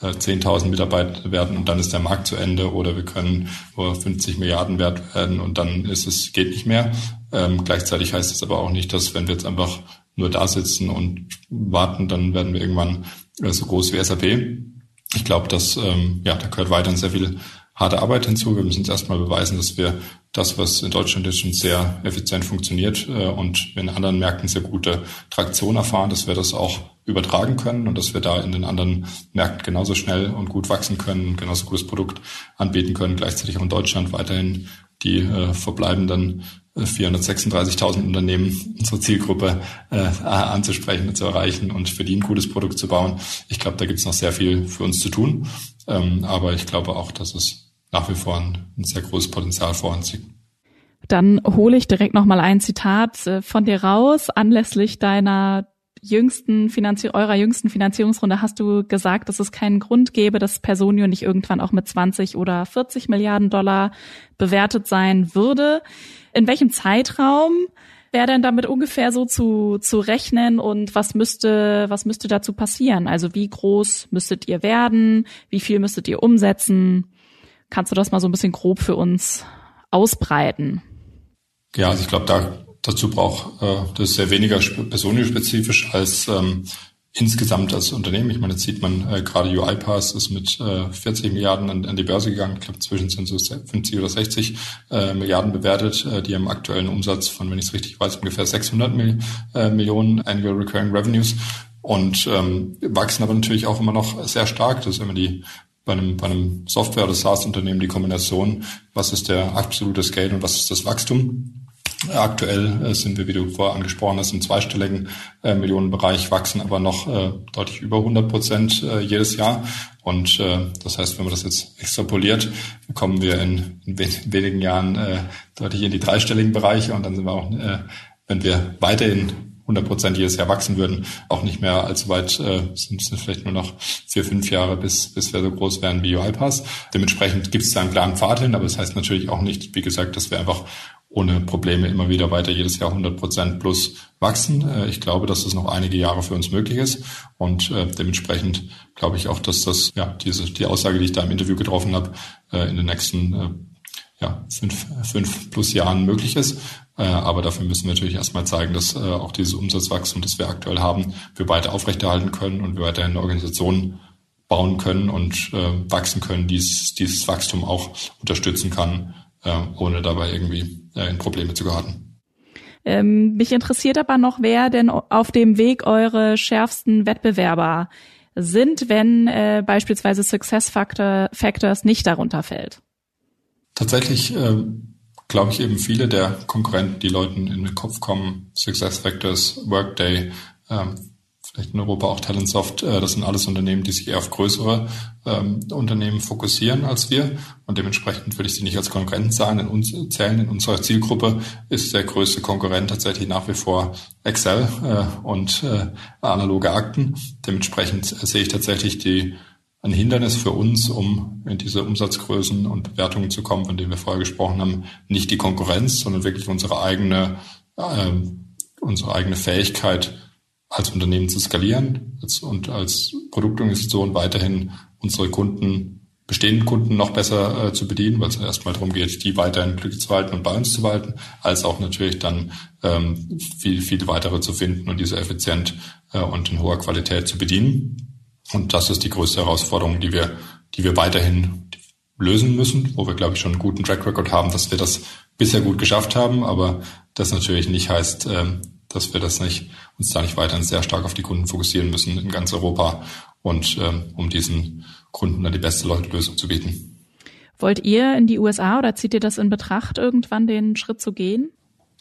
äh, 10.000 Mitarbeiter werden und dann ist der Markt zu Ende oder wir können nur 50 Milliarden wert werden und dann ist es, geht nicht mehr. Ähm, gleichzeitig heißt es aber auch nicht, dass wenn wir jetzt einfach nur da sitzen und warten, dann werden wir irgendwann äh, so groß wie SAP. Ich glaube, dass ähm, ja, da gehört weiterhin sehr viel harte Arbeit hinzu. Wir müssen jetzt erstmal beweisen, dass wir das, was in Deutschland jetzt schon sehr effizient funktioniert äh, und in anderen Märkten sehr gute Traktion erfahren, dass wir das auch übertragen können und dass wir da in den anderen Märkten genauso schnell und gut wachsen können genauso gutes Produkt anbieten können, gleichzeitig auch in Deutschland weiterhin die äh, verbleibenden 436.000 äh, Unternehmen, unsere Zielgruppe äh, anzusprechen und zu erreichen und für die ein gutes Produkt zu bauen. Ich glaube, da gibt es noch sehr viel für uns zu tun. Ähm, aber ich glaube auch, dass es nach wie vor ein, sehr großes Potenzial vor uns liegt. Dann hole ich direkt nochmal ein Zitat äh, von dir raus. Anlässlich deiner jüngsten Finanzi eurer jüngsten Finanzierungsrunde hast du gesagt, dass es keinen Grund gäbe, dass Personio nicht irgendwann auch mit 20 oder 40 Milliarden Dollar bewertet sein würde. In welchem Zeitraum wäre denn damit ungefähr so zu, zu rechnen und was müsste, was müsste dazu passieren? Also wie groß müsstet ihr werden? Wie viel müsstet ihr umsetzen? Kannst du das mal so ein bisschen grob für uns ausbreiten? Ja, also ich glaube, da dazu braucht äh, das sehr weniger personenspezifisch als ähm, insgesamt als Unternehmen. Ich meine, jetzt sieht man äh, gerade UiPath ist mit äh, 40 Milliarden an, an die Börse gegangen. Ich glaube, zwischen sind so 50 oder 60 äh, Milliarden bewertet. Äh, die haben aktuellen Umsatz von, wenn ich es richtig weiß, ungefähr 600 Mil äh, Millionen Annual Recurring Revenues und ähm, wachsen aber natürlich auch immer noch sehr stark. Das ist immer die bei einem, bei einem Software- oder SaaS-Unternehmen die Kombination, was ist der absolute Scale und was ist das Wachstum. Aktuell äh, sind wir, wie du vorher angesprochen hast, im zweistelligen äh, Millionenbereich, wachsen aber noch äh, deutlich über 100 Prozent äh, jedes Jahr. Und äh, das heißt, wenn man das jetzt extrapoliert, kommen wir in, in wenigen Jahren äh, deutlich in die dreistelligen Bereiche und dann sind wir auch, äh, wenn wir weiterhin 100 Prozent jedes Jahr wachsen würden, auch nicht mehr allzu weit, äh, sind es vielleicht nur noch vier, fünf Jahre, bis, bis wir so groß wären wie UiPass. Dementsprechend gibt es da einen klaren Pfad hin, aber das heißt natürlich auch nicht, wie gesagt, dass wir einfach ohne Probleme immer wieder weiter jedes Jahr 100 Prozent plus wachsen. Äh, ich glaube, dass das noch einige Jahre für uns möglich ist und äh, dementsprechend glaube ich auch, dass das ja diese die Aussage, die ich da im Interview getroffen habe, äh, in den nächsten ja, fünf, fünf plus Jahren möglich ist. Äh, aber dafür müssen wir natürlich erstmal zeigen, dass äh, auch dieses Umsatzwachstum, das wir aktuell haben, wir weiter aufrechterhalten können und wir weiterhin eine Organisation bauen können und äh, wachsen können, dieses, dieses Wachstum auch unterstützen kann, äh, ohne dabei irgendwie in Probleme zu geraten. Ähm, mich interessiert aber noch, wer denn auf dem Weg eure schärfsten Wettbewerber sind, wenn äh, beispielsweise Success Factor, Factors nicht darunter fällt. Tatsächlich äh, glaube ich eben viele der Konkurrenten, die Leuten in den Kopf kommen, Success Factors, Workday, ähm, vielleicht in Europa auch Talentsoft, äh, das sind alles Unternehmen, die sich eher auf größere ähm, Unternehmen fokussieren als wir. Und dementsprechend würde ich sie nicht als Konkurrenten zahlen. In uns, zählen. In unserer Zielgruppe ist der größte Konkurrent tatsächlich nach wie vor Excel äh, und äh, analoge Akten. Dementsprechend sehe ich tatsächlich die ein Hindernis für uns, um in diese Umsatzgrößen und Bewertungen zu kommen, von denen wir vorher gesprochen haben, nicht die Konkurrenz, sondern wirklich unsere eigene, äh, unsere eigene Fähigkeit, als Unternehmen zu skalieren und als Produktorganisation weiterhin unsere Kunden, bestehenden Kunden noch besser äh, zu bedienen, weil es erstmal darum geht, die weiterhin glücklich zu halten und bei uns zu halten, als auch natürlich dann ähm, viel, viele weitere zu finden und diese effizient äh, und in hoher Qualität zu bedienen. Und das ist die größte Herausforderung, die wir, die wir weiterhin lösen müssen, wo wir, glaube ich, schon einen guten Track Record haben, dass wir das bisher gut geschafft haben, aber das natürlich nicht heißt, ähm, dass wir das nicht, uns da nicht weiterhin sehr stark auf die Kunden fokussieren müssen in ganz Europa und ähm, um diesen Kunden dann die beste Lösung zu bieten. Wollt ihr in die USA oder zieht ihr das in Betracht, irgendwann den Schritt zu gehen?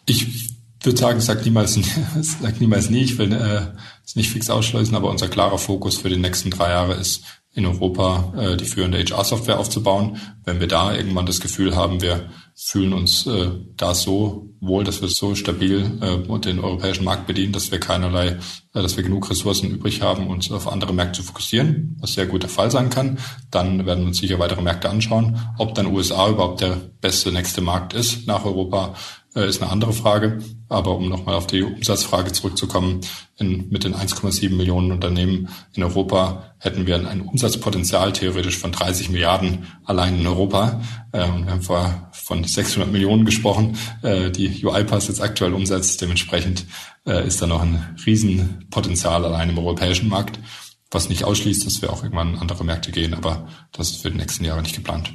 Ich würde sagen, sag niemals, sag niemals nie. Ich will äh, es nicht fix ausschließen, aber unser klarer Fokus für die nächsten drei Jahre ist, in Europa äh, die führende HR-Software aufzubauen. Wenn wir da irgendwann das Gefühl haben, wir fühlen uns äh, da so wohl, dass wir so stabil äh, den europäischen Markt bedienen, dass wir keinerlei, äh, dass wir genug Ressourcen übrig haben, uns auf andere Märkte zu fokussieren, was sehr gut der Fall sein kann. Dann werden wir uns sicher weitere Märkte anschauen. Ob dann USA überhaupt der beste nächste Markt ist nach Europa, äh, ist eine andere Frage. Aber um nochmal auf die Umsatzfrage zurückzukommen, in, mit den 1,7 Millionen Unternehmen in Europa hätten wir ein Umsatzpotenzial theoretisch von 30 Milliarden allein in Europa. Ähm, wir haben vorher von 600 Millionen gesprochen, äh, die UiPath jetzt aktuell umsetzt. Dementsprechend äh, ist da noch ein Riesenpotenzial allein im europäischen Markt, was nicht ausschließt, dass wir auch irgendwann in andere Märkte gehen, aber das ist für die nächsten Jahre nicht geplant.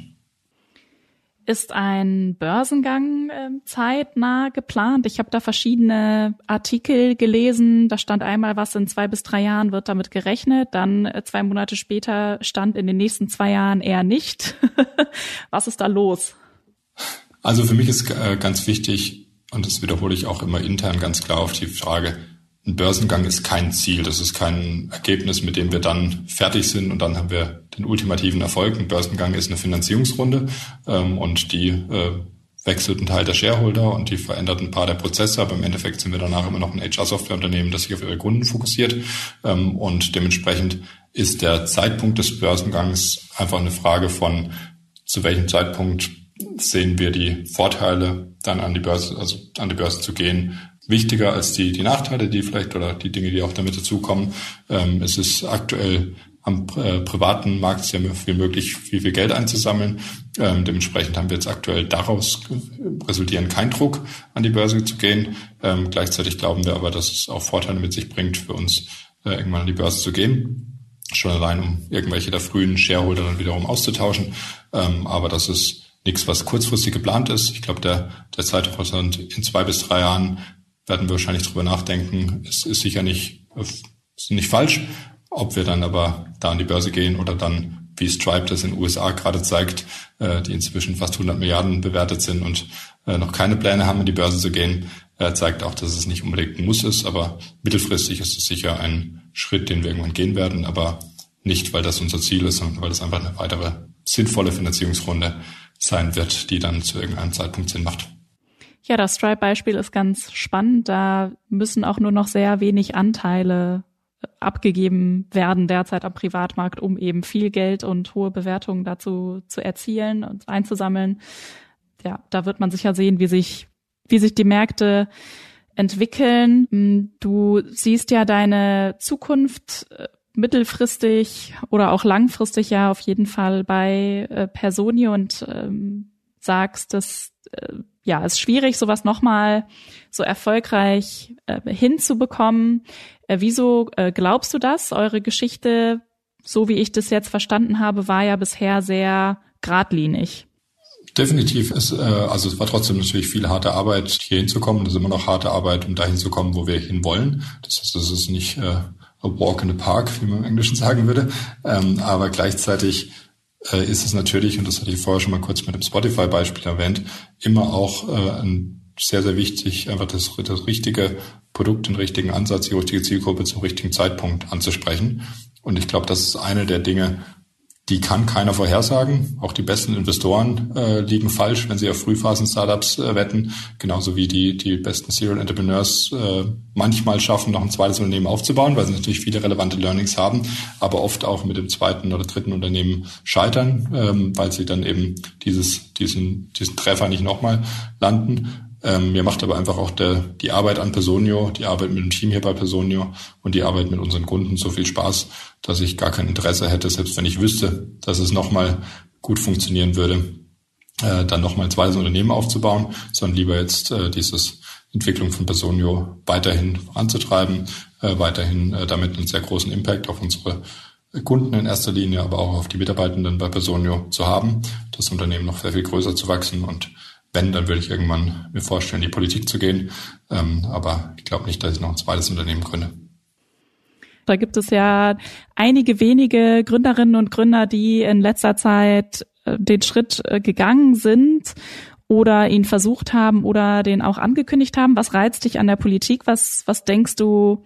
Ist ein Börsengang äh, zeitnah geplant? Ich habe da verschiedene Artikel gelesen. Da stand einmal, was in zwei bis drei Jahren wird damit gerechnet. Dann äh, zwei Monate später stand in den nächsten zwei Jahren eher nicht. was ist da los? Also für mich ist äh, ganz wichtig, und das wiederhole ich auch immer intern ganz klar auf die Frage, ein Börsengang ist kein Ziel, das ist kein Ergebnis, mit dem wir dann fertig sind und dann haben wir den ultimativen Erfolg. Ein Börsengang ist eine Finanzierungsrunde ähm, und die äh, wechselt einen Teil der Shareholder und die verändert ein paar der Prozesse, aber im Endeffekt sind wir danach immer noch ein HR-Software-Unternehmen, das sich auf ihre Kunden fokussiert. Ähm, und dementsprechend ist der Zeitpunkt des Börsengangs einfach eine Frage von, zu welchem Zeitpunkt sehen wir die Vorteile, dann an die Börse, also an die Börse zu gehen, wichtiger als die, die Nachteile, die vielleicht oder die Dinge, die auch damit dazukommen. Ähm, es ist aktuell am äh, privaten Markt sehr viel möglich, viel, viel Geld einzusammeln. Ähm, dementsprechend haben wir jetzt aktuell daraus resultieren kein Druck, an die Börse zu gehen. Ähm, gleichzeitig glauben wir aber, dass es auch Vorteile mit sich bringt, für uns äh, irgendwann an die Börse zu gehen. Schon allein, um irgendwelche der frühen Shareholder dann wiederum auszutauschen. Ähm, aber das ist nichts, was kurzfristig geplant ist. Ich glaube, der, der Zeithorizont in zwei bis drei Jahren werden wir wahrscheinlich drüber nachdenken. Es ist sicher nicht, ist nicht falsch. Ob wir dann aber da an die Börse gehen oder dann, wie Stripe das in den USA gerade zeigt, äh, die inzwischen fast 100 Milliarden bewertet sind und äh, noch keine Pläne haben, an die Börse zu gehen, zeigt auch, dass es nicht unbedingt ein Muss ist. Aber mittelfristig ist es sicher ein Schritt, den wir irgendwann gehen werden. Aber nicht, weil das unser Ziel ist, sondern weil es einfach eine weitere sinnvolle Finanzierungsrunde sein wird, die dann zu irgendeinem Zeitpunkt Sinn macht. Ja, das Stripe-Beispiel ist ganz spannend. Da müssen auch nur noch sehr wenig Anteile äh, abgegeben werden derzeit am Privatmarkt, um eben viel Geld und hohe Bewertungen dazu zu erzielen und einzusammeln. Ja, da wird man sicher sehen, wie sich, wie sich die Märkte entwickeln. Hm, du siehst ja deine Zukunft äh, mittelfristig oder auch langfristig ja auf jeden Fall bei äh, Personio und ähm, sagst, dass äh, ja, ist schwierig, sowas nochmal so erfolgreich äh, hinzubekommen. Äh, wieso äh, glaubst du das? Eure Geschichte, so wie ich das jetzt verstanden habe, war ja bisher sehr geradlinig. Definitiv. Es, äh, also es war trotzdem natürlich viel harte Arbeit, hier hinzukommen. Das ist immer noch harte Arbeit, um dahin zu kommen, wo wir hin wollen. Das heißt, es ist nicht äh, a walk in the park, wie man im Englischen sagen würde. Ähm, aber gleichzeitig ist es natürlich, und das hatte ich vorher schon mal kurz mit dem Spotify-Beispiel erwähnt, immer auch äh, ein sehr, sehr wichtig, einfach das, das richtige Produkt, den richtigen Ansatz, die richtige Zielgruppe zum richtigen Zeitpunkt anzusprechen. Und ich glaube, das ist eine der Dinge, die kann keiner vorhersagen. Auch die besten Investoren äh, liegen falsch, wenn sie auf Frühphasen-Startups äh, wetten. Genauso wie die, die besten Serial Entrepreneurs äh, manchmal schaffen, noch ein zweites Unternehmen aufzubauen, weil sie natürlich viele relevante Learnings haben, aber oft auch mit dem zweiten oder dritten Unternehmen scheitern, ähm, weil sie dann eben dieses, diesen, diesen Treffer nicht nochmal landen. Ähm, mir macht aber einfach auch der, die Arbeit an Personio, die Arbeit mit dem Team hier bei Personio und die Arbeit mit unseren Kunden so viel Spaß, dass ich gar kein Interesse hätte, selbst wenn ich wüsste, dass es nochmal gut funktionieren würde, äh, dann nochmal ein zweites Unternehmen aufzubauen, sondern lieber jetzt äh, dieses Entwicklung von Personio weiterhin voranzutreiben, äh, weiterhin äh, damit einen sehr großen Impact auf unsere Kunden in erster Linie, aber auch auf die Mitarbeitenden bei Personio zu haben, das Unternehmen noch sehr viel größer zu wachsen und wenn, dann würde ich irgendwann mir vorstellen, in die Politik zu gehen. Ähm, aber ich glaube nicht, dass ich noch ein zweites Unternehmen gründe. Da gibt es ja einige wenige Gründerinnen und Gründer, die in letzter Zeit äh, den Schritt äh, gegangen sind oder ihn versucht haben oder den auch angekündigt haben. Was reizt dich an der Politik? Was, was denkst du,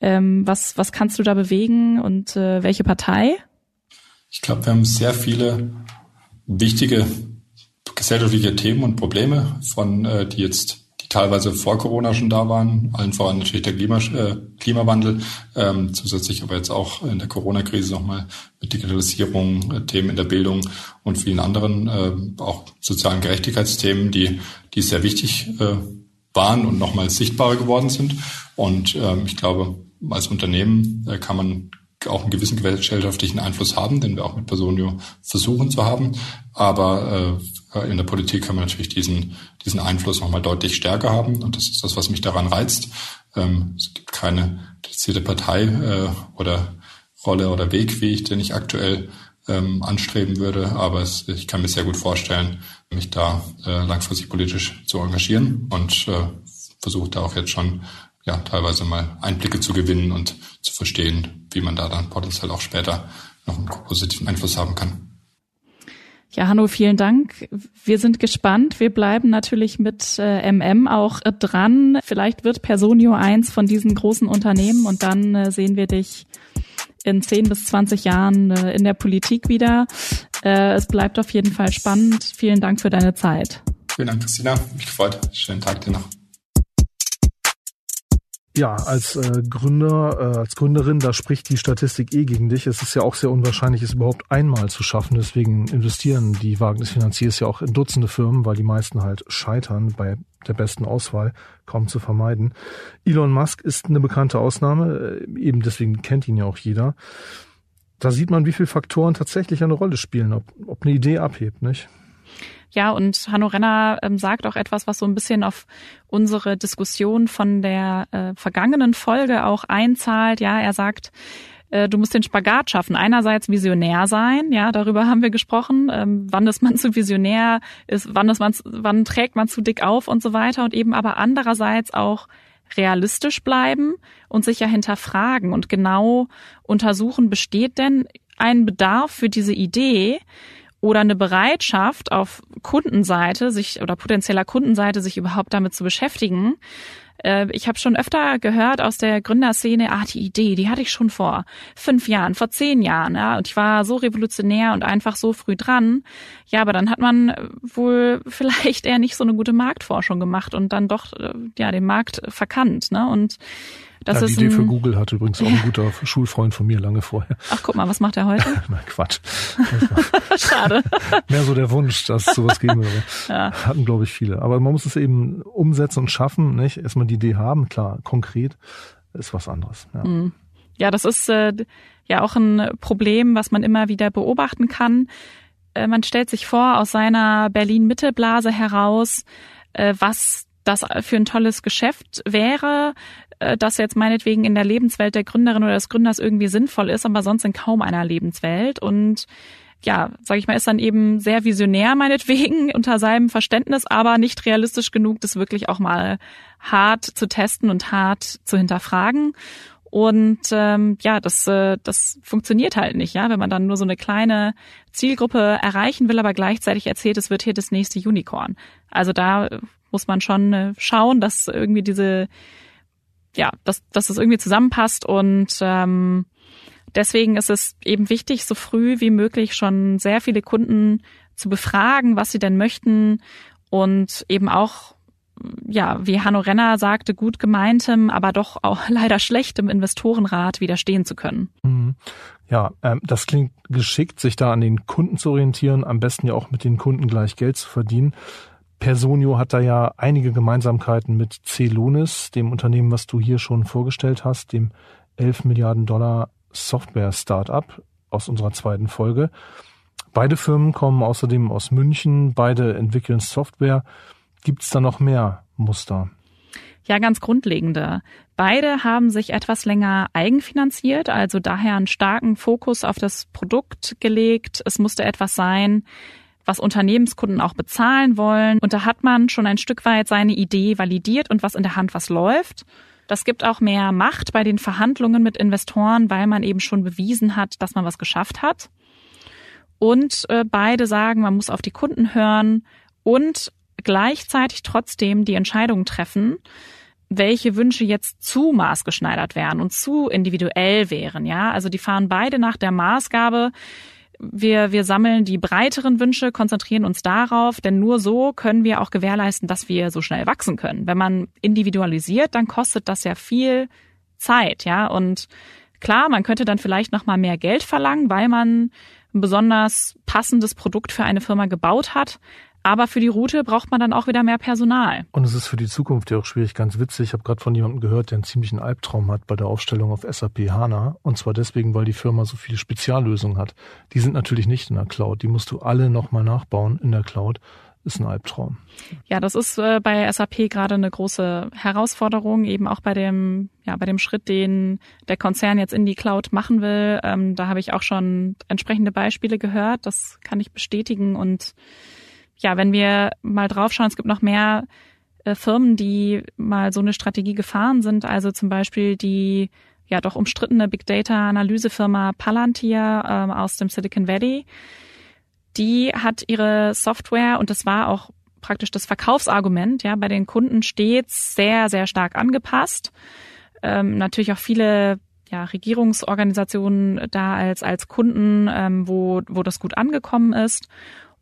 ähm, was, was kannst du da bewegen und äh, welche Partei? Ich glaube, wir haben sehr viele wichtige gesellschaftliche Themen und Probleme, von äh, die jetzt die teilweise vor Corona schon da waren, allen voran natürlich der Klima, äh, Klimawandel, ähm, zusätzlich aber jetzt auch in der Corona-Krise nochmal mit Digitalisierung, äh, Themen in der Bildung und vielen anderen, äh, auch sozialen Gerechtigkeitsthemen, die, die sehr wichtig äh, waren und nochmal sichtbarer geworden sind. Und ähm, ich glaube, als Unternehmen äh, kann man auch einen gewissen gesellschaftlichen Einfluss haben, den wir auch mit Personio versuchen zu haben. Aber äh, in der Politik kann man natürlich diesen, diesen Einfluss nochmal deutlich stärker haben. Und das ist das, was mich daran reizt. Ähm, es gibt keine dedizierte Partei äh, oder Rolle oder Weg, wie ich den ich aktuell ähm, anstreben würde. Aber es, ich kann mir sehr gut vorstellen, mich da äh, langfristig politisch zu engagieren und äh, versuche da auch jetzt schon ja, teilweise mal Einblicke zu gewinnen und zu verstehen, wie man da dann potenziell auch später noch einen positiven Einfluss haben kann. Ja, Hanno, vielen Dank. Wir sind gespannt. Wir bleiben natürlich mit äh, MM auch äh, dran. Vielleicht wird Personio eins von diesen großen Unternehmen und dann äh, sehen wir dich in 10 bis 20 Jahren äh, in der Politik wieder. Äh, es bleibt auf jeden Fall spannend. Vielen Dank für deine Zeit. Vielen Dank, Christina. Mich gefreut. Schönen Tag dir noch. Ja, als äh, Gründer, äh, als Gründerin, da spricht die Statistik eh gegen dich. Es ist ja auch sehr unwahrscheinlich, es überhaupt einmal zu schaffen. Deswegen investieren die Wagnisfinanziers ja auch in Dutzende Firmen, weil die meisten halt scheitern bei der besten Auswahl, kaum zu vermeiden. Elon Musk ist eine bekannte Ausnahme, äh, eben deswegen kennt ihn ja auch jeder. Da sieht man, wie viele Faktoren tatsächlich eine Rolle spielen, ob, ob eine Idee abhebt, nicht? Ja, und Hanno Renner ähm, sagt auch etwas, was so ein bisschen auf unsere Diskussion von der äh, vergangenen Folge auch einzahlt. Ja, er sagt, äh, du musst den Spagat schaffen. Einerseits visionär sein, ja, darüber haben wir gesprochen. Ähm, wann ist man zu visionär? Ist, wann ist man, wann trägt man zu dick auf und so weiter? Und eben aber andererseits auch realistisch bleiben und sich ja hinterfragen und genau untersuchen, besteht denn ein Bedarf für diese Idee? Oder eine Bereitschaft auf Kundenseite, sich oder potenzieller Kundenseite, sich überhaupt damit zu beschäftigen. Äh, ich habe schon öfter gehört aus der Gründerszene, ah, die Idee, die hatte ich schon vor fünf Jahren, vor zehn Jahren, ja, und ich war so revolutionär und einfach so früh dran. Ja, aber dann hat man wohl vielleicht eher nicht so eine gute Marktforschung gemacht und dann doch äh, ja den Markt verkannt, ne? Und das ja, ist die Idee ein, für Google hatte übrigens auch ein guter Schulfreund von mir lange vorher. Ach, guck mal, was macht er heute? Nein, Quatsch. Schade. Mehr so der Wunsch, dass es sowas geben würde. Ja. Hatten, glaube ich, viele. Aber man muss es eben umsetzen und schaffen, nicht? Erstmal die Idee haben, klar, konkret ist was anderes. Ja, mhm. ja das ist äh, ja auch ein Problem, was man immer wieder beobachten kann. Äh, man stellt sich vor, aus seiner Berlin-Mittelblase heraus, äh, was das für ein tolles Geschäft wäre, äh, das jetzt meinetwegen in der Lebenswelt der Gründerin oder des Gründers irgendwie sinnvoll ist, aber sonst in kaum einer Lebenswelt. Und ja, sage ich mal, ist dann eben sehr visionär meinetwegen unter seinem Verständnis, aber nicht realistisch genug, das wirklich auch mal hart zu testen und hart zu hinterfragen. Und ähm, ja, das, äh, das funktioniert halt nicht, ja, wenn man dann nur so eine kleine Zielgruppe erreichen will, aber gleichzeitig erzählt, es wird hier das nächste Unicorn. Also da muss man schon äh, schauen, dass irgendwie diese, ja, dass, dass das irgendwie zusammenpasst und ähm, deswegen ist es eben wichtig, so früh wie möglich schon sehr viele Kunden zu befragen, was sie denn möchten und eben auch ja, wie Hanno Renner sagte, gut gemeintem, aber doch auch leider schlechtem Investorenrat widerstehen zu können. Mhm. Ja, ähm, das klingt geschickt, sich da an den Kunden zu orientieren, am besten ja auch mit den Kunden gleich Geld zu verdienen. Personio hat da ja einige Gemeinsamkeiten mit Celonis, dem Unternehmen, was du hier schon vorgestellt hast, dem 11 Milliarden Dollar Software-Startup aus unserer zweiten Folge. Beide Firmen kommen außerdem aus München, beide entwickeln Software. Gibt es da noch mehr Muster? Ja, ganz grundlegende. Beide haben sich etwas länger eigenfinanziert, also daher einen starken Fokus auf das Produkt gelegt. Es musste etwas sein, was Unternehmenskunden auch bezahlen wollen. Und da hat man schon ein Stück weit seine Idee validiert und was in der Hand was läuft. Das gibt auch mehr Macht bei den Verhandlungen mit Investoren, weil man eben schon bewiesen hat, dass man was geschafft hat. Und äh, beide sagen, man muss auf die Kunden hören und gleichzeitig trotzdem die Entscheidung treffen, welche Wünsche jetzt zu maßgeschneidert wären und zu individuell wären, ja. Also die fahren beide nach der Maßgabe, wir, wir sammeln die breiteren Wünsche, konzentrieren uns darauf, denn nur so können wir auch gewährleisten, dass wir so schnell wachsen können. Wenn man individualisiert, dann kostet das ja viel Zeit, ja. Und klar, man könnte dann vielleicht noch mal mehr Geld verlangen, weil man ein besonders passendes Produkt für eine Firma gebaut hat. Aber für die Route braucht man dann auch wieder mehr Personal. Und es ist für die Zukunft ja auch schwierig, ganz witzig. Ich habe gerade von jemandem gehört, der einen ziemlichen Albtraum hat bei der Aufstellung auf SAP HANA. Und zwar deswegen, weil die Firma so viele Speziallösungen hat. Die sind natürlich nicht in der Cloud. Die musst du alle nochmal nachbauen in der Cloud. Ist ein Albtraum. Ja, das ist äh, bei SAP gerade eine große Herausforderung, eben auch bei dem, ja, bei dem Schritt, den der Konzern jetzt in die Cloud machen will. Ähm, da habe ich auch schon entsprechende Beispiele gehört. Das kann ich bestätigen und ja, wenn wir mal draufschauen, es gibt noch mehr äh, Firmen, die mal so eine Strategie gefahren sind. Also zum Beispiel die ja doch umstrittene Big Data Analysefirma Palantir ähm, aus dem Silicon Valley. Die hat ihre Software und das war auch praktisch das Verkaufsargument, ja, bei den Kunden stets sehr, sehr stark angepasst. Ähm, natürlich auch viele ja, Regierungsorganisationen da als, als Kunden, ähm, wo, wo das gut angekommen ist.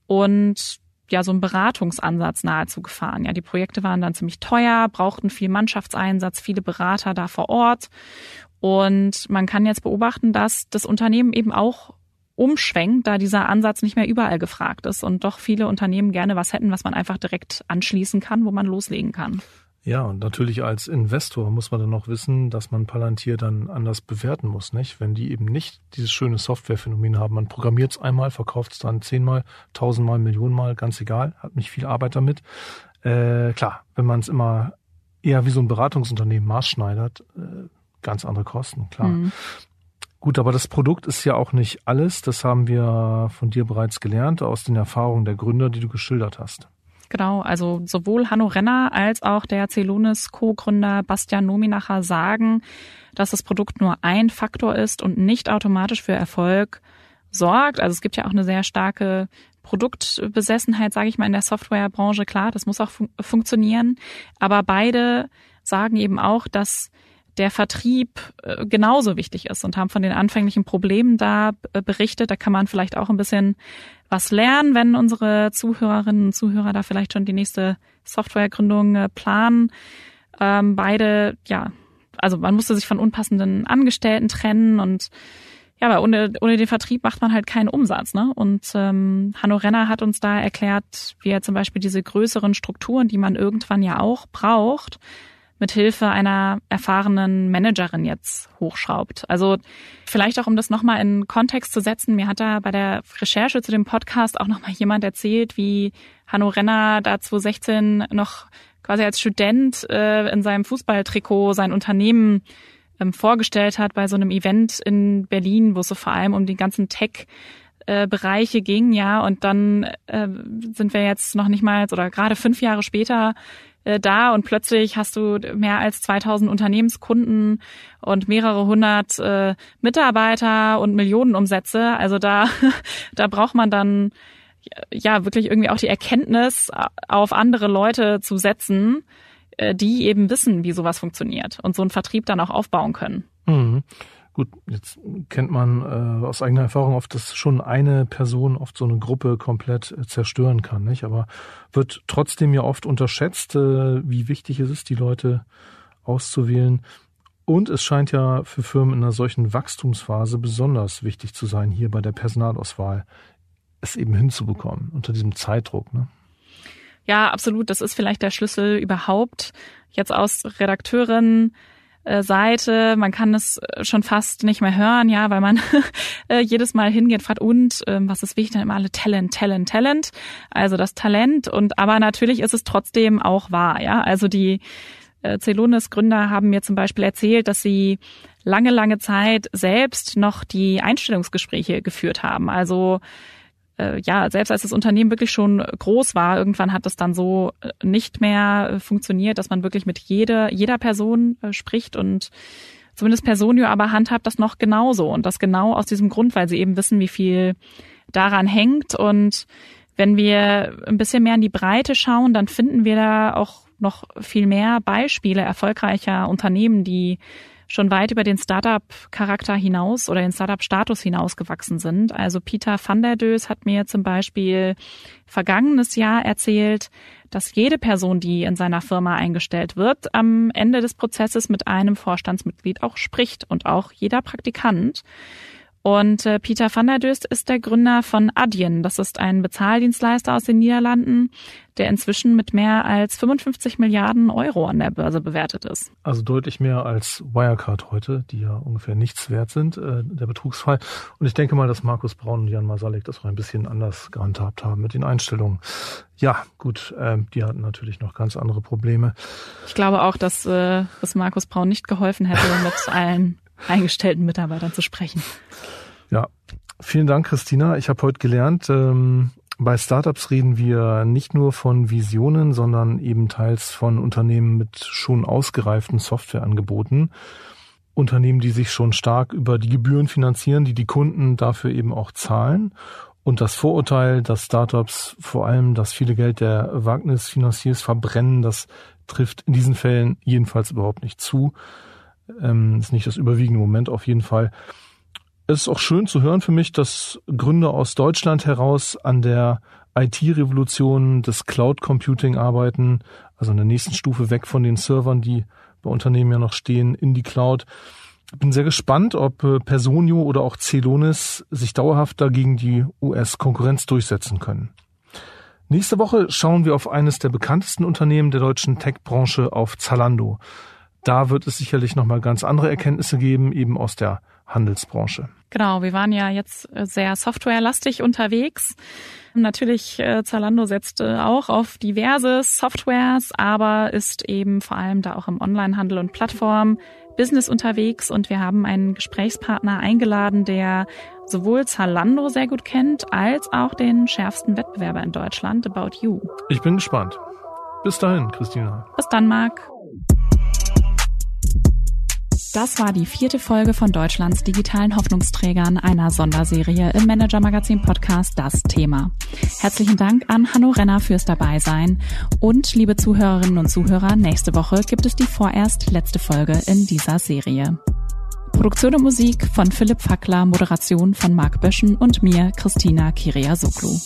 Und ja so einen Beratungsansatz nahezu gefahren. Ja, die Projekte waren dann ziemlich teuer, brauchten viel Mannschaftseinsatz, viele Berater da vor Ort. Und man kann jetzt beobachten, dass das Unternehmen eben auch umschwenkt, da dieser Ansatz nicht mehr überall gefragt ist und doch viele Unternehmen gerne was hätten, was man einfach direkt anschließen kann, wo man loslegen kann. Ja, und natürlich als Investor muss man dann noch wissen, dass man Palantir dann anders bewerten muss, nicht? Wenn die eben nicht dieses schöne Softwarephänomen haben. Man programmiert es einmal, verkauft es dann zehnmal, tausendmal, Millionenmal, ganz egal, hat nicht viel Arbeit damit. Äh, klar, wenn man es immer eher wie so ein Beratungsunternehmen maßschneidert, äh, ganz andere Kosten, klar. Mhm. Gut, aber das Produkt ist ja auch nicht alles. Das haben wir von dir bereits gelernt aus den Erfahrungen der Gründer, die du geschildert hast. Genau, also sowohl Hanno Renner als auch der Celonis Co-Gründer Bastian Nominacher sagen, dass das Produkt nur ein Faktor ist und nicht automatisch für Erfolg sorgt. Also es gibt ja auch eine sehr starke Produktbesessenheit, sage ich mal, in der Softwarebranche. Klar, das muss auch fun funktionieren. Aber beide sagen eben auch, dass der Vertrieb äh, genauso wichtig ist und haben von den anfänglichen Problemen da äh, berichtet. Da kann man vielleicht auch ein bisschen was lernen, wenn unsere Zuhörerinnen und Zuhörer da vielleicht schon die nächste Softwaregründung äh, planen. Ähm, beide, ja, also man musste sich von unpassenden Angestellten trennen und ja, aber ohne, ohne den Vertrieb macht man halt keinen Umsatz. Ne? Und ähm, Hanno Renner hat uns da erklärt, wie er zum Beispiel diese größeren Strukturen, die man irgendwann ja auch braucht, mit Hilfe einer erfahrenen Managerin jetzt hochschraubt. Also vielleicht auch, um das nochmal in Kontext zu setzen, mir hat da bei der Recherche zu dem Podcast auch nochmal jemand erzählt, wie Hanno Renner da 2016 noch quasi als Student äh, in seinem Fußballtrikot sein Unternehmen ähm, vorgestellt hat bei so einem Event in Berlin, wo es so vor allem um den ganzen Tech äh, Bereiche ging, ja, und dann äh, sind wir jetzt noch nicht mal oder gerade fünf Jahre später äh, da und plötzlich hast du mehr als 2000 Unternehmenskunden und mehrere hundert äh, Mitarbeiter und Millionen Umsätze. Also da, da braucht man dann ja wirklich irgendwie auch die Erkenntnis, auf andere Leute zu setzen, äh, die eben wissen, wie sowas funktioniert und so einen Vertrieb dann auch aufbauen können. Mhm. Gut, jetzt kennt man äh, aus eigener Erfahrung oft, dass schon eine Person oft so eine Gruppe komplett äh, zerstören kann, nicht? Aber wird trotzdem ja oft unterschätzt, äh, wie wichtig es ist, die Leute auszuwählen. Und es scheint ja für Firmen in einer solchen Wachstumsphase besonders wichtig zu sein, hier bei der Personalauswahl es eben hinzubekommen, unter diesem Zeitdruck. Ne? Ja, absolut. Das ist vielleicht der Schlüssel überhaupt. Jetzt aus Redakteurin Seite. Man kann es äh, schon fast nicht mehr hören, ja, weil man äh, jedes Mal hingeht, fragt, und ähm, was ist wichtig? Dann immer alle Talent, Talent, Talent. Also das Talent. Und aber natürlich ist es trotzdem auch wahr, ja. Also die äh, Celonis-Gründer haben mir zum Beispiel erzählt, dass sie lange, lange Zeit selbst noch die Einstellungsgespräche geführt haben. Also äh, ja, selbst als das Unternehmen wirklich schon groß war, irgendwann hat es dann so äh, nicht mehr äh, funktioniert, dass man wirklich mit jeder, jeder Person äh, spricht und zumindest Personio aber handhabt das noch genauso und das genau aus diesem Grund, weil sie eben wissen, wie viel daran hängt und wenn wir ein bisschen mehr in die Breite schauen, dann finden wir da auch noch viel mehr Beispiele erfolgreicher Unternehmen, die schon weit über den Startup-Charakter hinaus oder den Startup-Status hinausgewachsen sind. Also Peter van der Dös hat mir zum Beispiel vergangenes Jahr erzählt, dass jede Person, die in seiner Firma eingestellt wird, am Ende des Prozesses mit einem Vorstandsmitglied auch spricht und auch jeder Praktikant. Und äh, Peter van der Döst ist der Gründer von Adyen. Das ist ein Bezahldienstleister aus den Niederlanden, der inzwischen mit mehr als 55 Milliarden Euro an der Börse bewertet ist. Also deutlich mehr als Wirecard heute, die ja ungefähr nichts wert sind, äh, der Betrugsfall. Und ich denke mal, dass Markus Braun und Jan Masalek das auch ein bisschen anders gehandhabt haben mit den Einstellungen. Ja, gut, äh, die hatten natürlich noch ganz andere Probleme. Ich glaube auch, dass äh, es Markus Braun nicht geholfen hätte, mit allen eingestellten Mitarbeitern zu sprechen. Ja, vielen Dank, Christina. Ich habe heute gelernt, ähm, bei Startups reden wir nicht nur von Visionen, sondern eben teils von Unternehmen mit schon ausgereiften Softwareangeboten. Unternehmen, die sich schon stark über die Gebühren finanzieren, die die Kunden dafür eben auch zahlen. Und das Vorurteil, dass Startups vor allem das viele Geld der Wagnisfinanciers verbrennen, das trifft in diesen Fällen jedenfalls überhaupt nicht zu. Ähm, ist nicht das überwiegende Moment auf jeden Fall. Es ist auch schön zu hören für mich, dass Gründer aus Deutschland heraus an der IT-Revolution des Cloud Computing arbeiten, also in der nächsten Stufe weg von den Servern, die bei Unternehmen ja noch stehen, in die Cloud. Bin sehr gespannt, ob äh, Personio oder auch Celonis sich dauerhaft dagegen die US-Konkurrenz durchsetzen können. Nächste Woche schauen wir auf eines der bekanntesten Unternehmen der deutschen Tech-Branche, auf Zalando. Da wird es sicherlich nochmal ganz andere Erkenntnisse geben, eben aus der Handelsbranche. Genau, wir waren ja jetzt äh, sehr softwarelastig unterwegs. Natürlich, äh, Zalando setzt äh, auch auf diverse Softwares, aber ist eben vor allem da auch im Onlinehandel und Plattform Business unterwegs und wir haben einen Gesprächspartner eingeladen, der sowohl Zalando sehr gut kennt, als auch den schärfsten Wettbewerber in Deutschland, About You. Ich bin gespannt. Bis dahin, Christina. Bis dann, Marc. Das war die vierte Folge von Deutschlands digitalen Hoffnungsträgern, einer Sonderserie im Manager Magazin Podcast Das Thema. Herzlichen Dank an Hanno Renner fürs Dabeisein und liebe Zuhörerinnen und Zuhörer, nächste Woche gibt es die vorerst letzte Folge in dieser Serie. Produktion und Musik von Philipp Fackler, Moderation von Marc Böschen und mir, Christina Kiria Soglu.